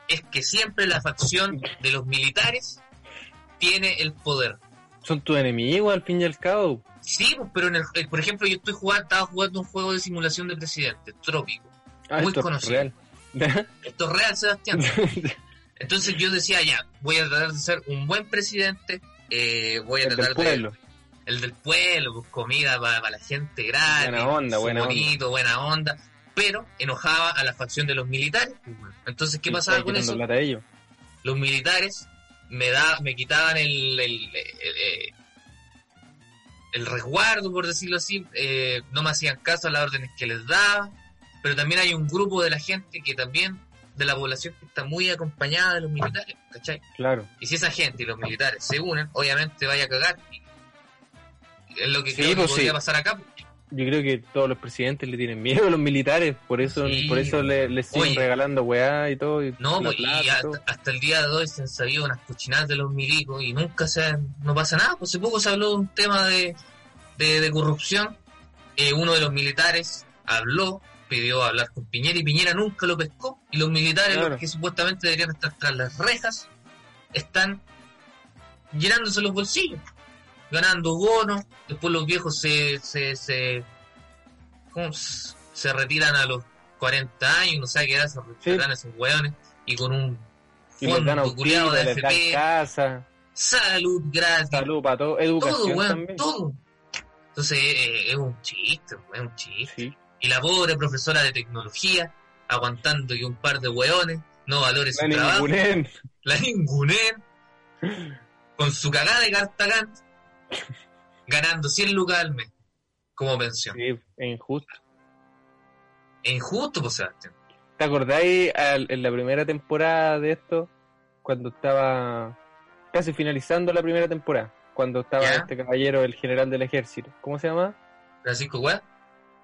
Speaker 1: es que siempre la facción de los militares tiene el poder.
Speaker 2: Son tus enemigos al fin y al cabo.
Speaker 1: Sí, pues, pero en el, eh, por ejemplo, yo estoy jugando, estaba jugando un juego de simulación de presidente, trópico.
Speaker 2: Ah,
Speaker 1: Muy
Speaker 2: esto es
Speaker 1: conocido.
Speaker 2: real.
Speaker 1: Esto es real, Sebastián. Entonces yo decía, ya, voy a tratar de ser un buen presidente, eh, voy a
Speaker 2: El del
Speaker 1: tratar de... El del pueblo, pues, comida para, la gente gratis,
Speaker 2: Buena onda, buena
Speaker 1: bonito, buena onda, pero enojaba a la facción de los militares. pues. Entonces, ¿qué
Speaker 2: Y
Speaker 1: pasaba con eso?
Speaker 2: ellos.
Speaker 1: Los militares me da, me quitaban el, el, el- el- el resguardo, por decirlo así, eh, no me hacían caso a las órdenes que les daba, pero también hay un grupo de la gente que también, de la población que está muy acompañada de los militares, ¿cachai?
Speaker 2: Claro.
Speaker 1: Y si esa gente y los militares se unen, obviamente vaya a cagar. Y Es lo que
Speaker 2: Sí,
Speaker 1: creo que
Speaker 2: pues
Speaker 1: podría pasar acá.
Speaker 2: Yo creo que todos los presidentes le tienen miedo a los militares, por eso,
Speaker 1: Sí.
Speaker 2: por eso le, les siguen
Speaker 1: Oye.
Speaker 2: regalando weá y todo. Y
Speaker 1: No,
Speaker 2: la
Speaker 1: pues, y
Speaker 2: plata y
Speaker 1: hasta, hasta el día de hoy se han sabido unas cochinadas de los milicos y nunca se no pasa nada. Pues hace poco se habló de un tema de, de, de corrupción. Eh, uno de los militares habló, pidió hablar con Piñera y Piñera nunca lo pescó. Y los militares,
Speaker 2: Claro.
Speaker 1: los que supuestamente deberían estar tras las rejas, están llenándose los bolsillos, ganando bonos. Después los viejos se, se, se, ¿cómo se- se retiran a los 40 años, no sé qué edad se retiran esos hueones, y con un fondo culiado de FP,
Speaker 2: casa,
Speaker 1: salud gratis,
Speaker 2: salud para todo,
Speaker 1: todo,
Speaker 2: educación
Speaker 1: weón,
Speaker 2: también.
Speaker 1: todo. Entonces eh, es un chiste, es un chiste.
Speaker 2: Sí.
Speaker 1: Y la pobre profesora de tecnología, aguantando que un par de hueones no valore su
Speaker 2: La
Speaker 1: trabajo,
Speaker 2: ningunen.
Speaker 1: la ningunen, con su cagada de cartagán, ganando 100 lucas al mes como pensión.
Speaker 2: Sí, es injusto.
Speaker 1: Es injusto, pues Sebastián.
Speaker 2: ¿Te acordáis al- en la primera temporada de esto? Cuando estaba casi finalizando la primera temporada. Cuando estaba
Speaker 1: ¿Ya?
Speaker 2: este caballero, el general del ejército. ¿Cómo se llama?
Speaker 1: Francisco Guad.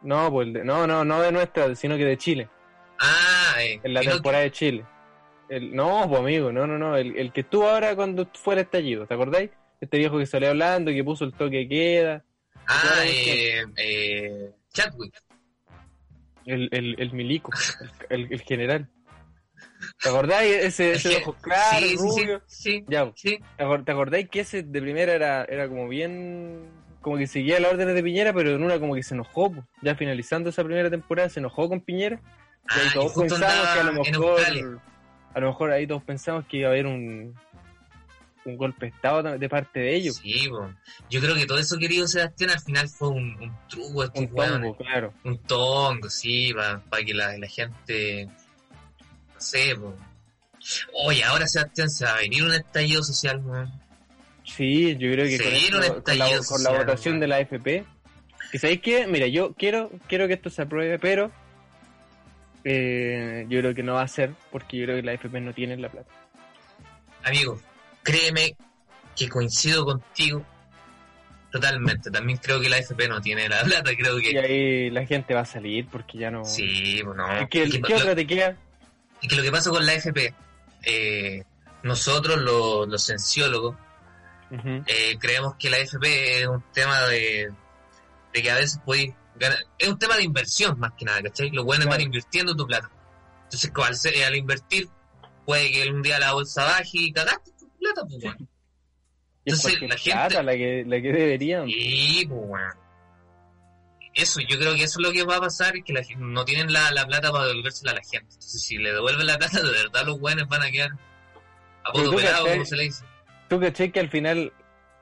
Speaker 2: No, pues de- no, no, no de nuestra, sino que de Chile.
Speaker 1: Ah, eh,
Speaker 2: En la temporada de Chile. El, no, pues amigo, no, no, no. El, el que estuvo ahora cuando fue el estallido, ¿te acordáis? Este viejo que salió hablando, que puso el toque de queda.
Speaker 1: Ah, eh, eh, Chadwick.
Speaker 2: El, el, el milico, el, el, general. ¿Te acordáis? Ese, ese ojos claros,
Speaker 1: sí, sí,
Speaker 2: rubio.
Speaker 1: sí, sí,
Speaker 2: Ya,
Speaker 1: sí.
Speaker 2: ¿te acor- te acordáis que ese de primera era, era como bien. como que seguía las órdenes de Piñera, pero en una como que se enojó. po. Ya finalizando esa primera temporada, se enojó con Piñera. Y ahí
Speaker 1: Ah, y
Speaker 2: todos pensamos que a lo mejor. A lo mejor ahí todos pensamos que iba a haber un. Un golpe de estado de parte de ellos.
Speaker 1: Sí, po. yo creo que todo eso querido Sebastián al final fue un, un truco
Speaker 2: un
Speaker 1: hueones.
Speaker 2: tongo, claro.
Speaker 1: Un tongo, sí, para que la, la gente, no sé, po. Oye, ahora Sebastián se va a venir un estallido social, weón.
Speaker 2: Sí, yo creo que
Speaker 1: Se
Speaker 2: con,
Speaker 1: vieron
Speaker 2: esto- con la, con votación de la AFP. Que sabéis qué? Mira, yo quiero, quiero que esto se apruebe, pero eh, yo creo que no va a ser, porque yo creo que la AFP no tiene la plata.
Speaker 1: Amigo, créeme que coincido contigo totalmente. También creo que la FP no tiene la plata, creo
Speaker 2: Y
Speaker 1: que...
Speaker 2: ahí la gente va a salir porque ya no.
Speaker 1: Sí, bueno.
Speaker 2: Es que,
Speaker 1: que
Speaker 2: ¿Qué
Speaker 1: lo-
Speaker 2: otra te queda?
Speaker 1: Es que lo que pasa con la FP, eh, nosotros los, los cienciólogos eh, creemos que la FP es un tema de, de que a veces puedes ganar, es un tema de inversión más que nada, ¿cachai? Los buenos
Speaker 2: Claro.
Speaker 1: van invirtiendo tu plata. Entonces, al, al invertir, puede que un día la bolsa baje y cagaste plata, pues, weón. Entonces, la gente-
Speaker 2: la que, la que deberían.
Speaker 1: Y, pues, weón. Eso, yo creo que eso es lo que va a pasar, es que la no tienen la, la plata para devolvérsela a la gente. Entonces, si le devuelven la plata, de verdad los buenos van a quedar a poco pelados, como se le dice.
Speaker 2: ¿Tú caché que al final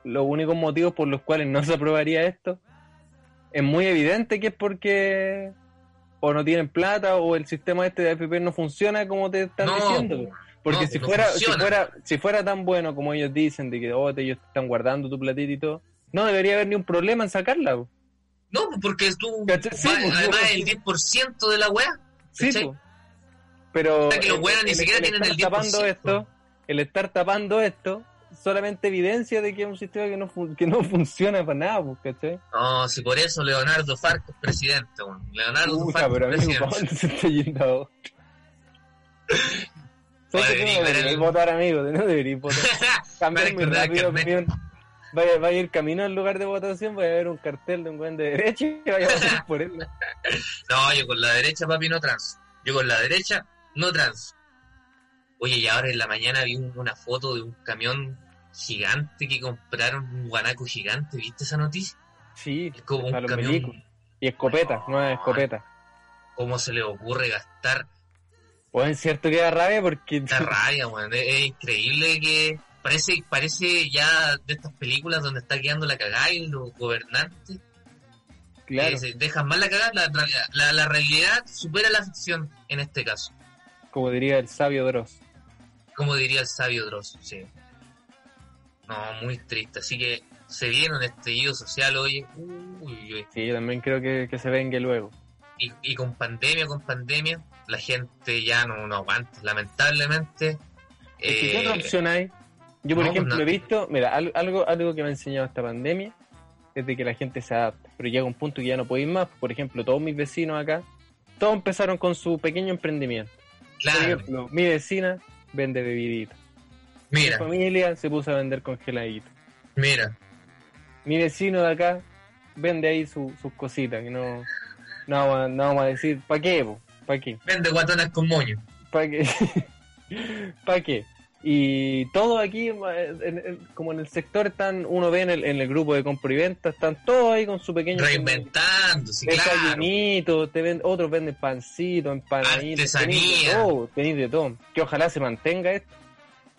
Speaker 2: los únicos motivos por los cuales no se aprobaría esto es muy evidente que es porque o no tienen plata o el sistema este de AFP no funciona como te están
Speaker 1: No,
Speaker 2: diciendo. Porque
Speaker 1: no,
Speaker 2: si fuera, si fuera, si fuera tan bueno como ellos dicen, de que oh, te- ellos están guardando tu platita y todo, no debería haber ni un problema en sacarla. po.
Speaker 1: No, porque tú.
Speaker 2: Sí,
Speaker 1: va-
Speaker 2: pues,
Speaker 1: además
Speaker 2: no.
Speaker 1: el 10% de la weá.
Speaker 2: Sí, pero
Speaker 1: O sea, que los
Speaker 2: el-
Speaker 1: weones ni
Speaker 2: el-
Speaker 1: siquiera
Speaker 2: el
Speaker 1: tienen el 10%.
Speaker 2: tapando esto, el estar tapando esto, solamente evidencia de que es un sistema que no, que no funciona para nada, ¿cachai?
Speaker 1: No, si por eso Leonardo Farco es presidente. Leonardo Farco
Speaker 2: pero
Speaker 1: es
Speaker 2: amigo, ¿para
Speaker 1: presidente.
Speaker 2: dónde se está yendo ahora? ¿Sabes que no votar, amigo? No deberías votar. Cambiar muy rápido opinión. Vaya, vaya a ir camino al lugar de votación, vaya a ver un cartel de un buen de derecha y vaya a votar por él.
Speaker 1: No, yo con la derecha, papi, no trans. Yo con la derecha, no trans. Oye, y ahora en la mañana vi un- una foto de un camión gigante que compraron, un guanaco gigante. ¿Viste esa noticia?
Speaker 2: Sí,
Speaker 1: Es como un camión.
Speaker 2: Y escopeta, nueva escopeta.
Speaker 1: ¿Cómo se le ocurre gastar
Speaker 2: Pues es cierto que da rabia porque...
Speaker 1: esta rabia, weón? Es, es increíble que parece, parece ya de estas películas donde está quedando la cagada y los gobernantes
Speaker 2: Claro,
Speaker 1: se dejan mal la cagada. La, la- la realidad supera la ficción en este caso.
Speaker 2: como diría el sabio Dross.
Speaker 1: como diría el sabio Dross, sí. No, muy triste. Así que se viene un estallido social hoy. Uy, uy.
Speaker 2: Sí, yo también creo que, que se vengue luego.
Speaker 1: Y, y con pandemia, con pandemia, la gente ya no, no aguanta. Lamentablemente.
Speaker 2: Es que,
Speaker 1: eh,
Speaker 2: ¿Qué otra opción hay? Yo, por
Speaker 1: no,
Speaker 2: ejemplo,
Speaker 1: no.
Speaker 2: he visto, mira, al- algo, algo que me ha enseñado esta pandemia es de que la gente se adapta, pero llega un punto que ya no puede ir más. Por ejemplo, todos mis vecinos acá, todos empezaron con su pequeño emprendimiento. Por
Speaker 1: claro,
Speaker 2: ejemplo, mi vecina vende bebiditas. Mi
Speaker 1: mira,
Speaker 2: familia se puso a vender congeladitos.
Speaker 1: mira.
Speaker 2: Mi vecino de acá vende ahí su- sus cositas, que no, no, vamos a- no vamos a decir, ¿para qué? ¿Para qué?
Speaker 1: Vende guatonas con moño.
Speaker 2: ¿Para qué? ¿Para qué? Y todo aquí, en- en- como en el sector, están, uno ve en el, en el grupo de compra y venta, están todos ahí con su pequeño
Speaker 1: Reinventando, sí, claro.
Speaker 2: te ven, otros venden pancito, empanaditos,
Speaker 1: Artesanía.
Speaker 2: de todo, de todo. Que ojalá se mantenga esto,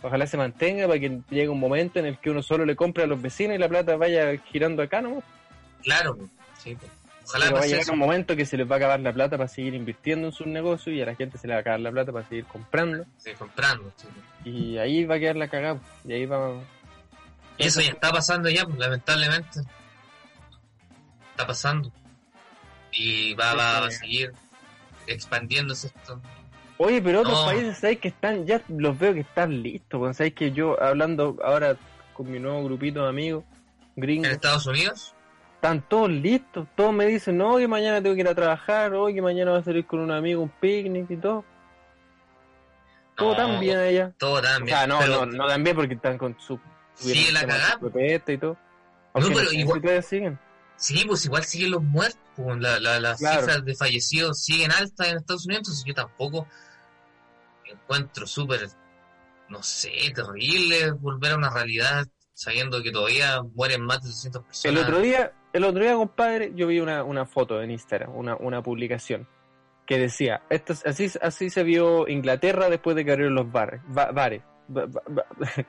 Speaker 2: ojalá se mantenga para que llegue un momento en el que uno solo le compre a los vecinos y la plata vaya girando acá, ¿no?
Speaker 1: Claro, sí. pues. Ojalá
Speaker 2: Pero va a llegar
Speaker 1: eso.
Speaker 2: un momento que se les va a acabar la plata para seguir invirtiendo en sus negocios y a la gente se le va a acabar la plata para seguir comprando.
Speaker 1: Sí, comprando. sí.
Speaker 2: Y ahí va a quedar la cagada. Y ahí va.
Speaker 1: Y eso ya está pasando ya, pues, lamentablemente. Está pasando. Y va, va, va a seguir expandiéndose esto.
Speaker 2: Oye, pero otros
Speaker 1: No.
Speaker 2: países, ¿sabes que están? Ya los veo que están listos. pues, ¿Sabes que yo, hablando ahora con mi nuevo grupito de amigos
Speaker 1: En
Speaker 2: gringos,
Speaker 1: Estados Unidos,
Speaker 2: están todos listos. Todos me dicen, no, que mañana tengo que ir a trabajar, hoy que mañana voy a salir con un amigo, un picnic y todo. Todo
Speaker 1: No,
Speaker 2: tan bien allá.
Speaker 1: todo
Speaker 2: O
Speaker 1: también.
Speaker 2: sea, no,
Speaker 1: pero,
Speaker 2: no, no tan bien porque están con su.
Speaker 1: Sigue la cagada,
Speaker 2: y todo.
Speaker 1: No, pero igual-
Speaker 2: siguen.
Speaker 1: Sí, pues igual siguen los muertos. pues, la- la- las
Speaker 2: Claro.
Speaker 1: cifras de fallecidos siguen altas en Estados Unidos. Entonces yo tampoco encuentro súper, no sé, terrible volver a una realidad sabiendo que todavía mueren más de 200
Speaker 2: El
Speaker 1: personas.
Speaker 2: otro día, el otro día, compadre, yo vi una, una foto en Instagram, una, una publicación que decía, esto es- así, así se vio Inglaterra después de que abrieron los bares. ba- bares. Ba- ba-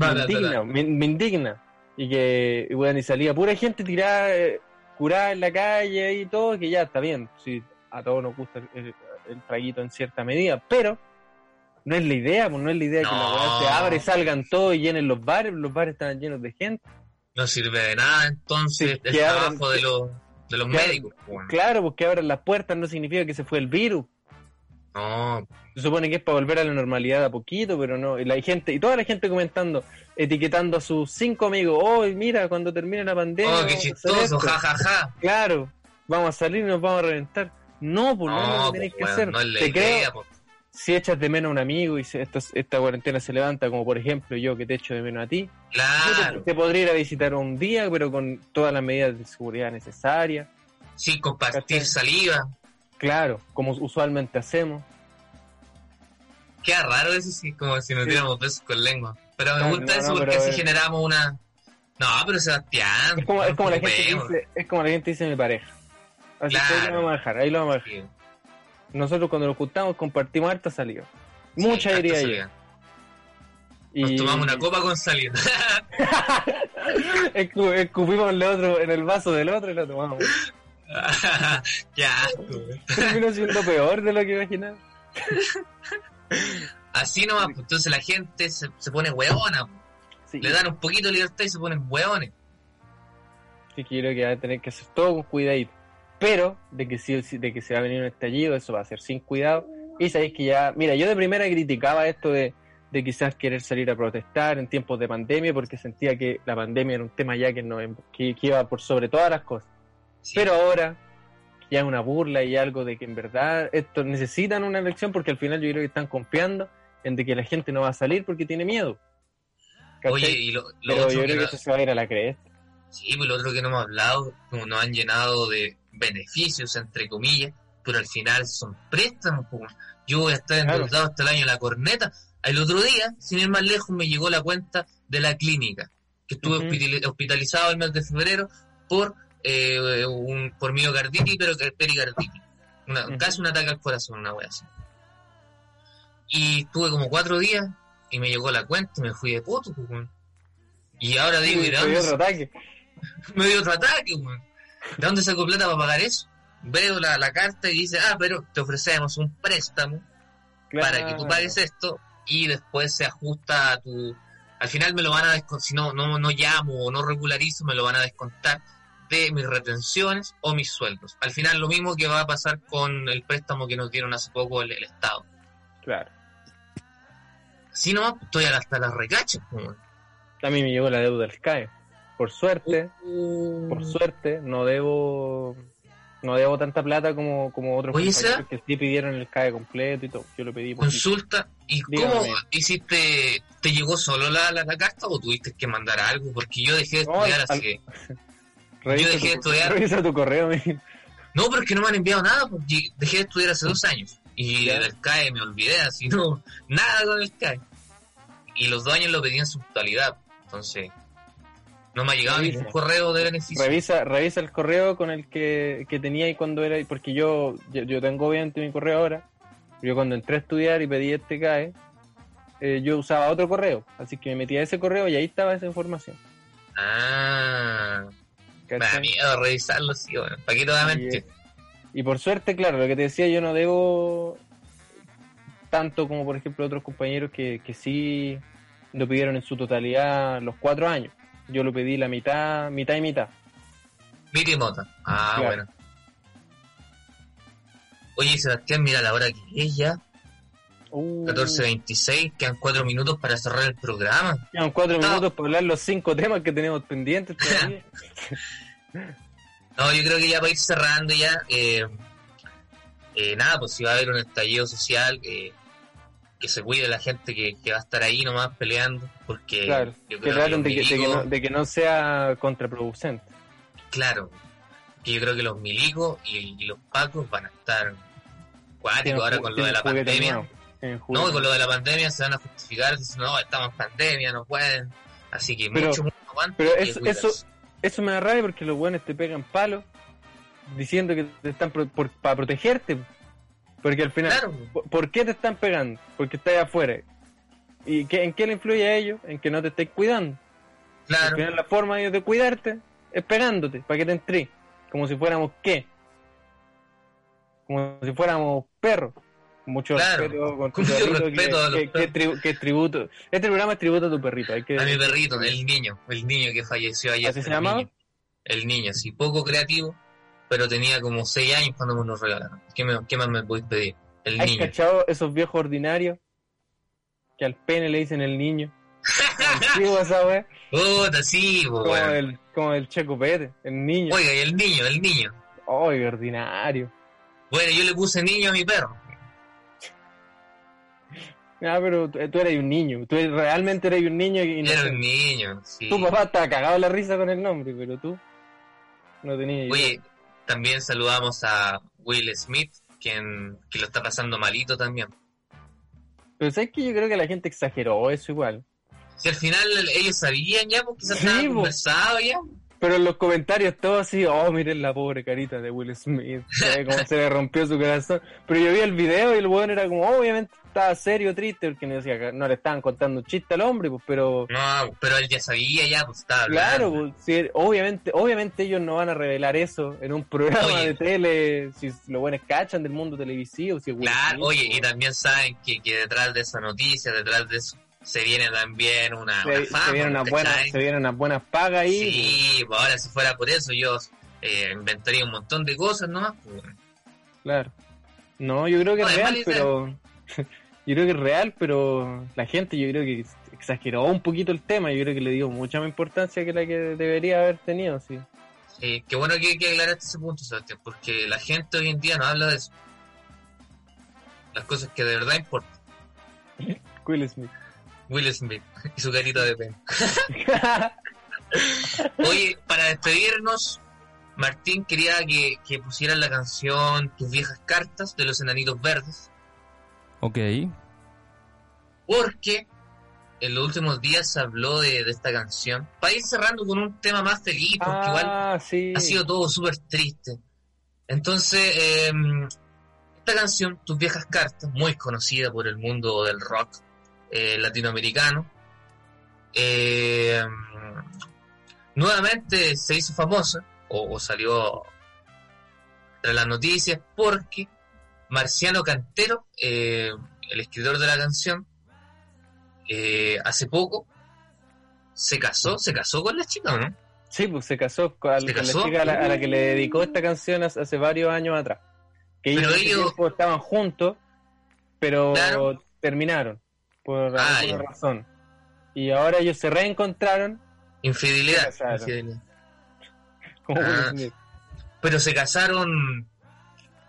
Speaker 2: me, indigna, me, me indigna. Y que, y bueno, y salía pura gente tirada, eh, curada en la calle y todo, que ya está bien. Sí, a todos nos gusta el, el- traguito en cierta medida, pero no es la idea, pues no es la idea que la se abre, salgan todos y llenen los bares, los bares están llenos de gente.
Speaker 1: No sirve de nada entonces
Speaker 2: Sí,
Speaker 1: el
Speaker 2: que abran-
Speaker 1: trabajo de los, de los
Speaker 2: que abran-
Speaker 1: médicos. pues.
Speaker 2: Claro, porque abran las puertas no significa que se fue el virus.
Speaker 1: No,
Speaker 2: Se supone que es para volver a la normalidad a poquito, pero no. Y la gente, y toda la gente comentando, etiquetando a sus cinco amigos, oh, mira, cuando termine la pandemia.
Speaker 1: oh, qué chistoso,
Speaker 2: esto".
Speaker 1: ja.
Speaker 2: Claro, vamos a salir y nos vamos a reventar. No, pues no, lo
Speaker 1: No,
Speaker 2: que tenéis
Speaker 1: pues,
Speaker 2: que
Speaker 1: bueno,
Speaker 2: hacer.
Speaker 1: no es la
Speaker 2: Te
Speaker 1: idea.
Speaker 2: creo,
Speaker 1: pues.
Speaker 2: Si echas de menos a un amigo y si esto- esta cuarentena se levanta, como por ejemplo yo que te echo de menos a ti, te,
Speaker 1: Claro,
Speaker 2: te podría ir a visitar un día, pero con todas las medidas de seguridad necesarias.
Speaker 1: sin compartir
Speaker 2: ¿Cachai?
Speaker 1: saliva.
Speaker 2: Claro, como usualmente hacemos.
Speaker 1: Queda raro eso, sí, como si nos
Speaker 2: Sí.
Speaker 1: diéramos besos con lengua. Pero me
Speaker 2: No,
Speaker 1: gusta
Speaker 2: no,
Speaker 1: eso
Speaker 2: no,
Speaker 1: porque así
Speaker 2: es-
Speaker 1: generamos una... No, pero Sebastián...
Speaker 2: Es como, es como la gente dice, es como la gente dice mi pareja. Así que ahí
Speaker 1: Claro.
Speaker 2: lo vamos a dejar, ahí lo vamos a dejar.
Speaker 1: Sí,
Speaker 2: Nosotros cuando nos juntamos compartimos harta saliva.
Speaker 1: sí,
Speaker 2: Mucha
Speaker 1: harta
Speaker 2: diría yo.
Speaker 1: salida. Nos
Speaker 2: Y
Speaker 1: tomamos una copa con salida.
Speaker 2: escu- escupimos el otro en el vaso del otro y lo tomamos.
Speaker 1: Qué asco.
Speaker 2: Terminó siendo peor de lo que imaginaba.
Speaker 1: Así nomás, pues, entonces la gente se, se pone hueona, pues.
Speaker 2: Sí,
Speaker 1: le dan un poquito de libertad y se ponen hueones.
Speaker 2: sí creo que va a tener que hacer todo con cuidadito. Pero, de que, sí, de que se va a venir un estallido, eso va a ser sin cuidado. Y sabéis que ya, mira, yo de primera criticaba esto de, de quizás querer salir a protestar en tiempos de pandemia, porque sentía que la pandemia era un tema ya que, no, que, que iba por sobre todas las cosas.
Speaker 1: Sí.
Speaker 2: Pero ahora, ya es una burla y algo de que en verdad esto necesitan una elección, porque al final yo creo que están confiando en de que la gente no va a salir porque tiene miedo. ¿Cachai?
Speaker 1: Oye, y lo, lo
Speaker 2: Pero
Speaker 1: otro
Speaker 2: yo
Speaker 1: que
Speaker 2: creo que
Speaker 1: no-
Speaker 2: eso se va a ir a la cresta.
Speaker 1: Sí, pues lo otro que no hemos hablado, como nos han llenado de beneficios, entre comillas, pero al final son préstamos. Yo voy a estar
Speaker 2: Claro.
Speaker 1: endeudado hasta el año de la corneta. El otro día, sin ir más lejos, me llegó la cuenta de la clínica, que estuve hospitalizado el mes de febrero por eh, un por miocarditis, pero pericarditis. Una,
Speaker 2: Ujú.
Speaker 1: Casi un ataque al corazón, una wea así. Y estuve como cuatro días y me llegó la cuenta y me fui de puto. Y ahora digo, ¿y de
Speaker 2: Soy
Speaker 1: dónde
Speaker 2: otro ataque.
Speaker 1: me dio otro ataque, weón. ¿De dónde saco plata para pagar eso? Veo la, la carta y dice, ah, pero te ofrecemos un préstamo para que tú pagues esto y después se ajusta a tu... Al final me lo van a descontar, si no, no, no llamo o no regularizo, me lo van a descontar de mis retenciones o mis sueldos. Al final lo mismo que va a pasar con el préstamo que nos dieron hace poco el, el Estado.
Speaker 2: Claro.
Speaker 1: Si no, estoy hasta las recachas, weón.
Speaker 2: A mí me llegó la deuda del CAE. Por suerte,
Speaker 1: Uh.
Speaker 2: por suerte, no debo no debo tanta plata como, como otros
Speaker 1: Oye,
Speaker 2: que sí pidieron el CAE completo y todo. Yo lo pedí por
Speaker 1: Consulta, ¿y
Speaker 2: Dígame.
Speaker 1: cómo hiciste? ¿Te llegó solo la, la, la carta o tuviste que mandar algo? Porque yo dejé de
Speaker 2: No,
Speaker 1: estudiar
Speaker 2: al-
Speaker 1: así.
Speaker 2: Revisa
Speaker 1: yo dejé de
Speaker 2: tu-
Speaker 1: estudiar.
Speaker 2: Revisa tu correo, mi.
Speaker 1: No, pero es que no me han enviado nada, porque dejé de estudiar hace dos años. Y del CAE me olvidé, así no, nada con el CAE. Y los dos años lo pedí en su totalidad. Entonces, no me ha llegado
Speaker 2: Revisa.
Speaker 1: ningún correo de beneficio.
Speaker 2: Revisa, revisa el correo con el que, que tenía y cuando era, porque yo, yo, yo tengo obviamente mi correo ahora. Yo cuando entré a estudiar y pedí este CAE, eh, yo usaba otro correo, así que me metía ese correo y ahí estaba esa información.
Speaker 1: Ah, me da miedo revisarlo, sí, bueno. ¿Para qué te voy a
Speaker 2: Y, eh, Y por suerte, claro, lo que te decía, yo no debo tanto como por ejemplo otros compañeros que, que sí lo pidieron en su totalidad los cuatro años. Yo lo pedí la mitad, mitad y mitad.
Speaker 1: Miti Mota. Ah,
Speaker 2: Claro.
Speaker 1: bueno. Oye, Sebastián, mira la hora que es ya.
Speaker 2: Uh,
Speaker 1: 14.26, quedan cuatro minutos para cerrar el programa.
Speaker 2: Quedan cuatro
Speaker 1: No.
Speaker 2: minutos para hablar los cinco temas que tenemos pendientes todavía.
Speaker 1: No, yo creo que ya para ir cerrando ya, eh, eh, nada, pues si va a haber un estallido social, eh, que se cuide la gente que, que va a estar ahí nomás peleando, porque
Speaker 2: claro,
Speaker 1: yo
Speaker 2: que traten de que, de que
Speaker 1: milicos-
Speaker 2: no, de que no sea contraproducente.
Speaker 1: claro, que yo creo que los milicos y, y los pacos van a estar cuáticos ahora con lo de la pandemia.
Speaker 2: nuevo,
Speaker 1: No, con lo de la pandemia se van a justificar diciendo, no, estamos en pandemia, no pueden. Así que
Speaker 2: Pero-
Speaker 1: mucho, mucho
Speaker 2: pero eso- eso- Eso me da rabia porque los buenos te pegan palos diciendo que te están pro- por- para protegerte. Porque al final,
Speaker 1: Claro,
Speaker 2: ¿por- ¿por qué te están pegando? Porque estás afuera. ¿Y qué, en qué le influye a ellos? En que no te estés cuidando. Al
Speaker 1: claro.
Speaker 2: final la forma de ellos de cuidarte es pegándote para que te entres. Como si fuéramos qué? Como si fuéramos perros. Mucho
Speaker 1: Claro,
Speaker 2: respeto con tu
Speaker 1: con mucho
Speaker 2: perrito
Speaker 1: respeto a los
Speaker 2: que, tribu- que tributo. Este programa es tributo a tu perrito. Hay que,
Speaker 1: A mi perrito, el niño, el niño que falleció ayer.
Speaker 2: ¿Así se
Speaker 1: niño. El niño, sí, poco creativo, pero tenía como 6 años cuando me lo regalaron. ¿Qué, me- qué más me podéis pedir? El
Speaker 2: ¿Has
Speaker 1: niño.
Speaker 2: cachado esos viejos ordinarios? Que al pene le dicen el niño. Antiguo esa wea.
Speaker 1: Puta, sí, po,
Speaker 2: Como,
Speaker 1: weón.
Speaker 2: el, como el Checo Pérez, el niño.
Speaker 1: Oiga, y el niño, el niño.
Speaker 2: Ay, ordinario.
Speaker 1: Bueno, yo le puse niño a mi perro.
Speaker 2: Ah, pero tú, tú eres un niño. Tú eres- realmente eres un niño y no
Speaker 1: Era un niño, sí.
Speaker 2: Tu papá estaba cagado la risa con el nombre, pero tú no tenías idea.
Speaker 1: También saludamos a Will Smith, quien, que lo está pasando malito también.
Speaker 2: Pero sabes que yo creo que la gente exageró eso igual.
Speaker 1: Si al final ellos sabían ya, porque se
Speaker 2: Sí,
Speaker 1: estaban conversado ya.
Speaker 2: Pero en los comentarios todo así, oh, miren la pobre carita de Will Smith, cómo se le rompió su corazón. Pero yo vi el video y el weón era como, obviamente estaba serio, triste, porque no, decía, que no le estaban contando un chiste al hombre, pues, pero...
Speaker 1: No, pero él ya sabía, ya, pues estaba
Speaker 2: Claro, pues, sí, obviamente, obviamente ellos no van a revelar eso en un programa
Speaker 1: Oye.
Speaker 2: de tele, si los buenos cachan del mundo televisivo, si es
Speaker 1: Claro, oye,
Speaker 2: pues.
Speaker 1: y también saben que, que detrás de esa noticia, detrás de eso, se viene también una,
Speaker 2: se,
Speaker 1: una
Speaker 2: se
Speaker 1: fama,
Speaker 2: vienen unas
Speaker 1: ¿cachai?
Speaker 2: buenas, se vienen unas buenas pagas ahí.
Speaker 1: Sí, pues ahora si fuera por eso yo eh, inventaría un montón de cosas nomás. pues.
Speaker 2: Claro. No, yo creo que
Speaker 1: No,
Speaker 2: es real, pero. yo creo que es real, pero la gente yo creo que exageró un poquito el tema. Yo creo que le dio mucha más importancia que la que debería haber tenido, sí.
Speaker 1: Sí, qué bueno que, que aclaraste ese punto, Sebastián, porque la gente hoy en día no habla de eso. Las cosas que de verdad importan.
Speaker 2: Will Smith.
Speaker 1: Will Smith y su carita de pena. Oye, para despedirnos, Martín quería que, que pusieran la canción Tus viejas cartas de los enanitos verdes,
Speaker 3: Ok.
Speaker 1: porque en los últimos días se habló de, de esta canción. Para ir cerrando con un tema más feliz, porque igual
Speaker 2: ah, sí.
Speaker 1: ha sido todo súper triste. Entonces, eh, esta canción, Tus viejas cartas, muy conocida por el mundo del rock eh, latinoamericano, eh, nuevamente se hizo famosa, o, o salió entre las noticias, porque Marciano Cantero, eh, el escritor de la canción, eh, hace poco se casó, se casó con la chica, ¿o ¿no?
Speaker 2: Sí, pues se casó con,
Speaker 1: ¿Se
Speaker 2: con
Speaker 1: casó?
Speaker 2: la chica a la, a la que le dedicó esta canción hace, varios años atrás. Que ellos,
Speaker 1: Pero ellos-
Speaker 2: estaban juntos, pero
Speaker 1: Claro.
Speaker 2: terminaron por
Speaker 1: Ah,
Speaker 2: alguna
Speaker 1: ya.
Speaker 2: razón. Y ahora ellos se reencontraron
Speaker 1: Infidelidad.
Speaker 2: Se
Speaker 1: infidelidad. Ah. Pero se casaron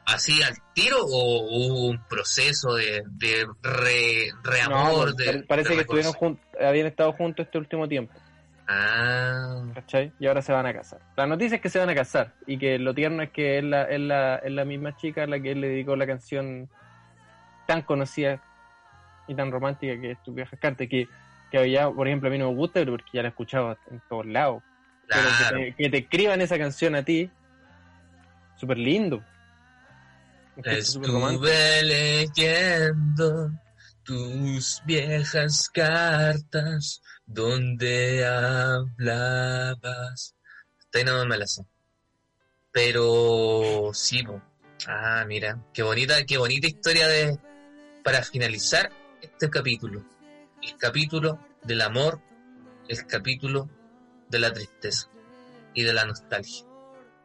Speaker 1: así al tiro o hubo un proceso de, de re, reamor? de,
Speaker 2: pare- parece
Speaker 1: de
Speaker 2: que estuvieron
Speaker 1: reconciliación?
Speaker 2: jun- habían estado juntos este último tiempo,
Speaker 1: Ah,
Speaker 2: ¿cachai? Y ahora se van a casar. La noticia es que se van a casar y que lo tierno es que es la, es la, es la misma chica a la que él le dedicó la canción tan conocida y tan romántica que es Tu vieja carta, que, que ya, por ejemplo, a mí no me gusta, pero porque ya la he escuchado en todos lados. Pero
Speaker 1: claro.
Speaker 2: que te, que te escriban esa canción a ti, súper lindo.
Speaker 1: Estuve leyendo tus viejas cartas donde hablabas. Ahí no me la sé. Pero sí, po. ah, mira, qué bonita, qué bonita historia de para finalizar este capítulo. El capítulo del amor, el capítulo de la tristeza y de la nostalgia.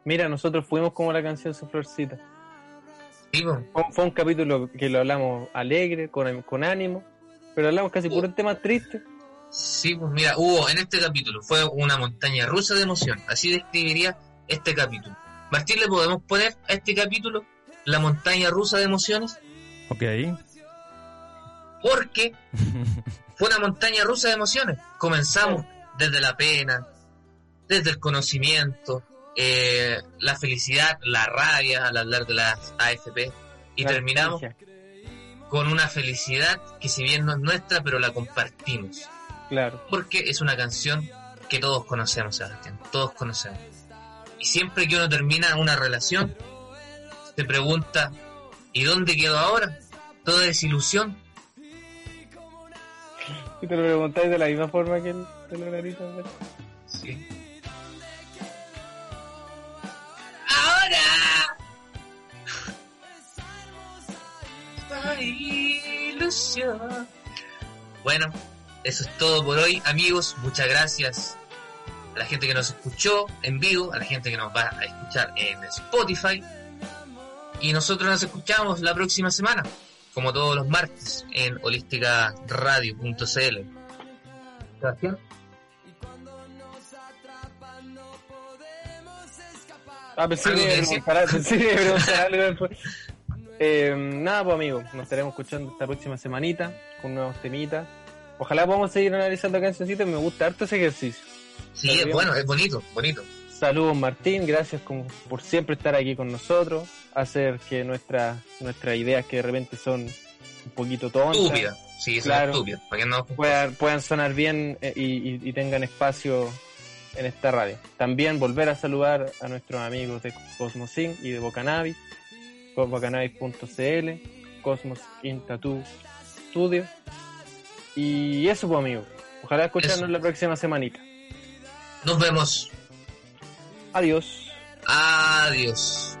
Speaker 2: Mira, nosotros fuimos como la canción Su Florcita.
Speaker 1: Sí.
Speaker 2: Fue, fue un capítulo que lo hablamos alegre, con, con ánimo, pero hablamos casi puro tema triste.
Speaker 1: Sí, pues mira, hubo en este capítulo, fue una montaña rusa de emoción. Así describiría este capítulo. Martín, ¿le podemos poner a este capítulo la montaña rusa de emociones?
Speaker 3: Ok.
Speaker 1: Porque fue una montaña rusa de emociones. Comenzamos desde la pena, desde el conocimiento, eh, la felicidad, la rabia al hablar de las AFP y
Speaker 2: La
Speaker 1: terminamos con una felicidad que si bien no es nuestra, pero la compartimos.
Speaker 2: Claro.
Speaker 1: porque es una canción que todos conocemos, Sebastián, todos conocemos. Y siempre que uno termina una relación, se pregunta, ¿y dónde quedó ahora? Toda desilusión.
Speaker 2: Y te lo preguntáis de la misma forma que el, te lo grita, ¿verdad?
Speaker 1: Sí. Ilusión. Bueno, eso es todo por hoy, amigos. Muchas gracias a la gente que nos escuchó en vivo, a la gente que nos va a escuchar en Spotify. Y nosotros nos escuchamos la próxima semana, como todos los martes, en holísticaradio.cl. Sebastián.
Speaker 2: Ah, pensé
Speaker 1: ¿Algo
Speaker 2: que
Speaker 1: que
Speaker 2: iba a
Speaker 1: decir?
Speaker 2: preguntar, pensé que preguntar algo después. Eh, nada, pues amigos, nos estaremos escuchando esta próxima semanita con nuevos temitas. Ojalá podamos seguir analizando cancioncitas, me gusta harto ese ejercicio.
Speaker 1: Sí, es bueno, es bonito, bonito.
Speaker 2: Saludos Martín, gracias como por siempre estar aquí con nosotros, hacer que nuestras nuestras ideas que de repente son un poquito tontas
Speaker 1: Estúpida. Sí,
Speaker 2: Claro.
Speaker 1: es estúpido. ¿Para qué no?
Speaker 2: puedan, puedan sonar bien eh, y, y- y tengan espacio en esta radio. También volver a saludar a nuestros amigos de Cosmosin y de Bocanabis, bocanabis.cl, Cosmos in Tattoo Studio. Y eso, pues, amigos. Ojalá escucharnos
Speaker 1: Eso.
Speaker 2: la próxima semanita.
Speaker 1: Nos vemos.
Speaker 2: Adiós.
Speaker 1: Adiós.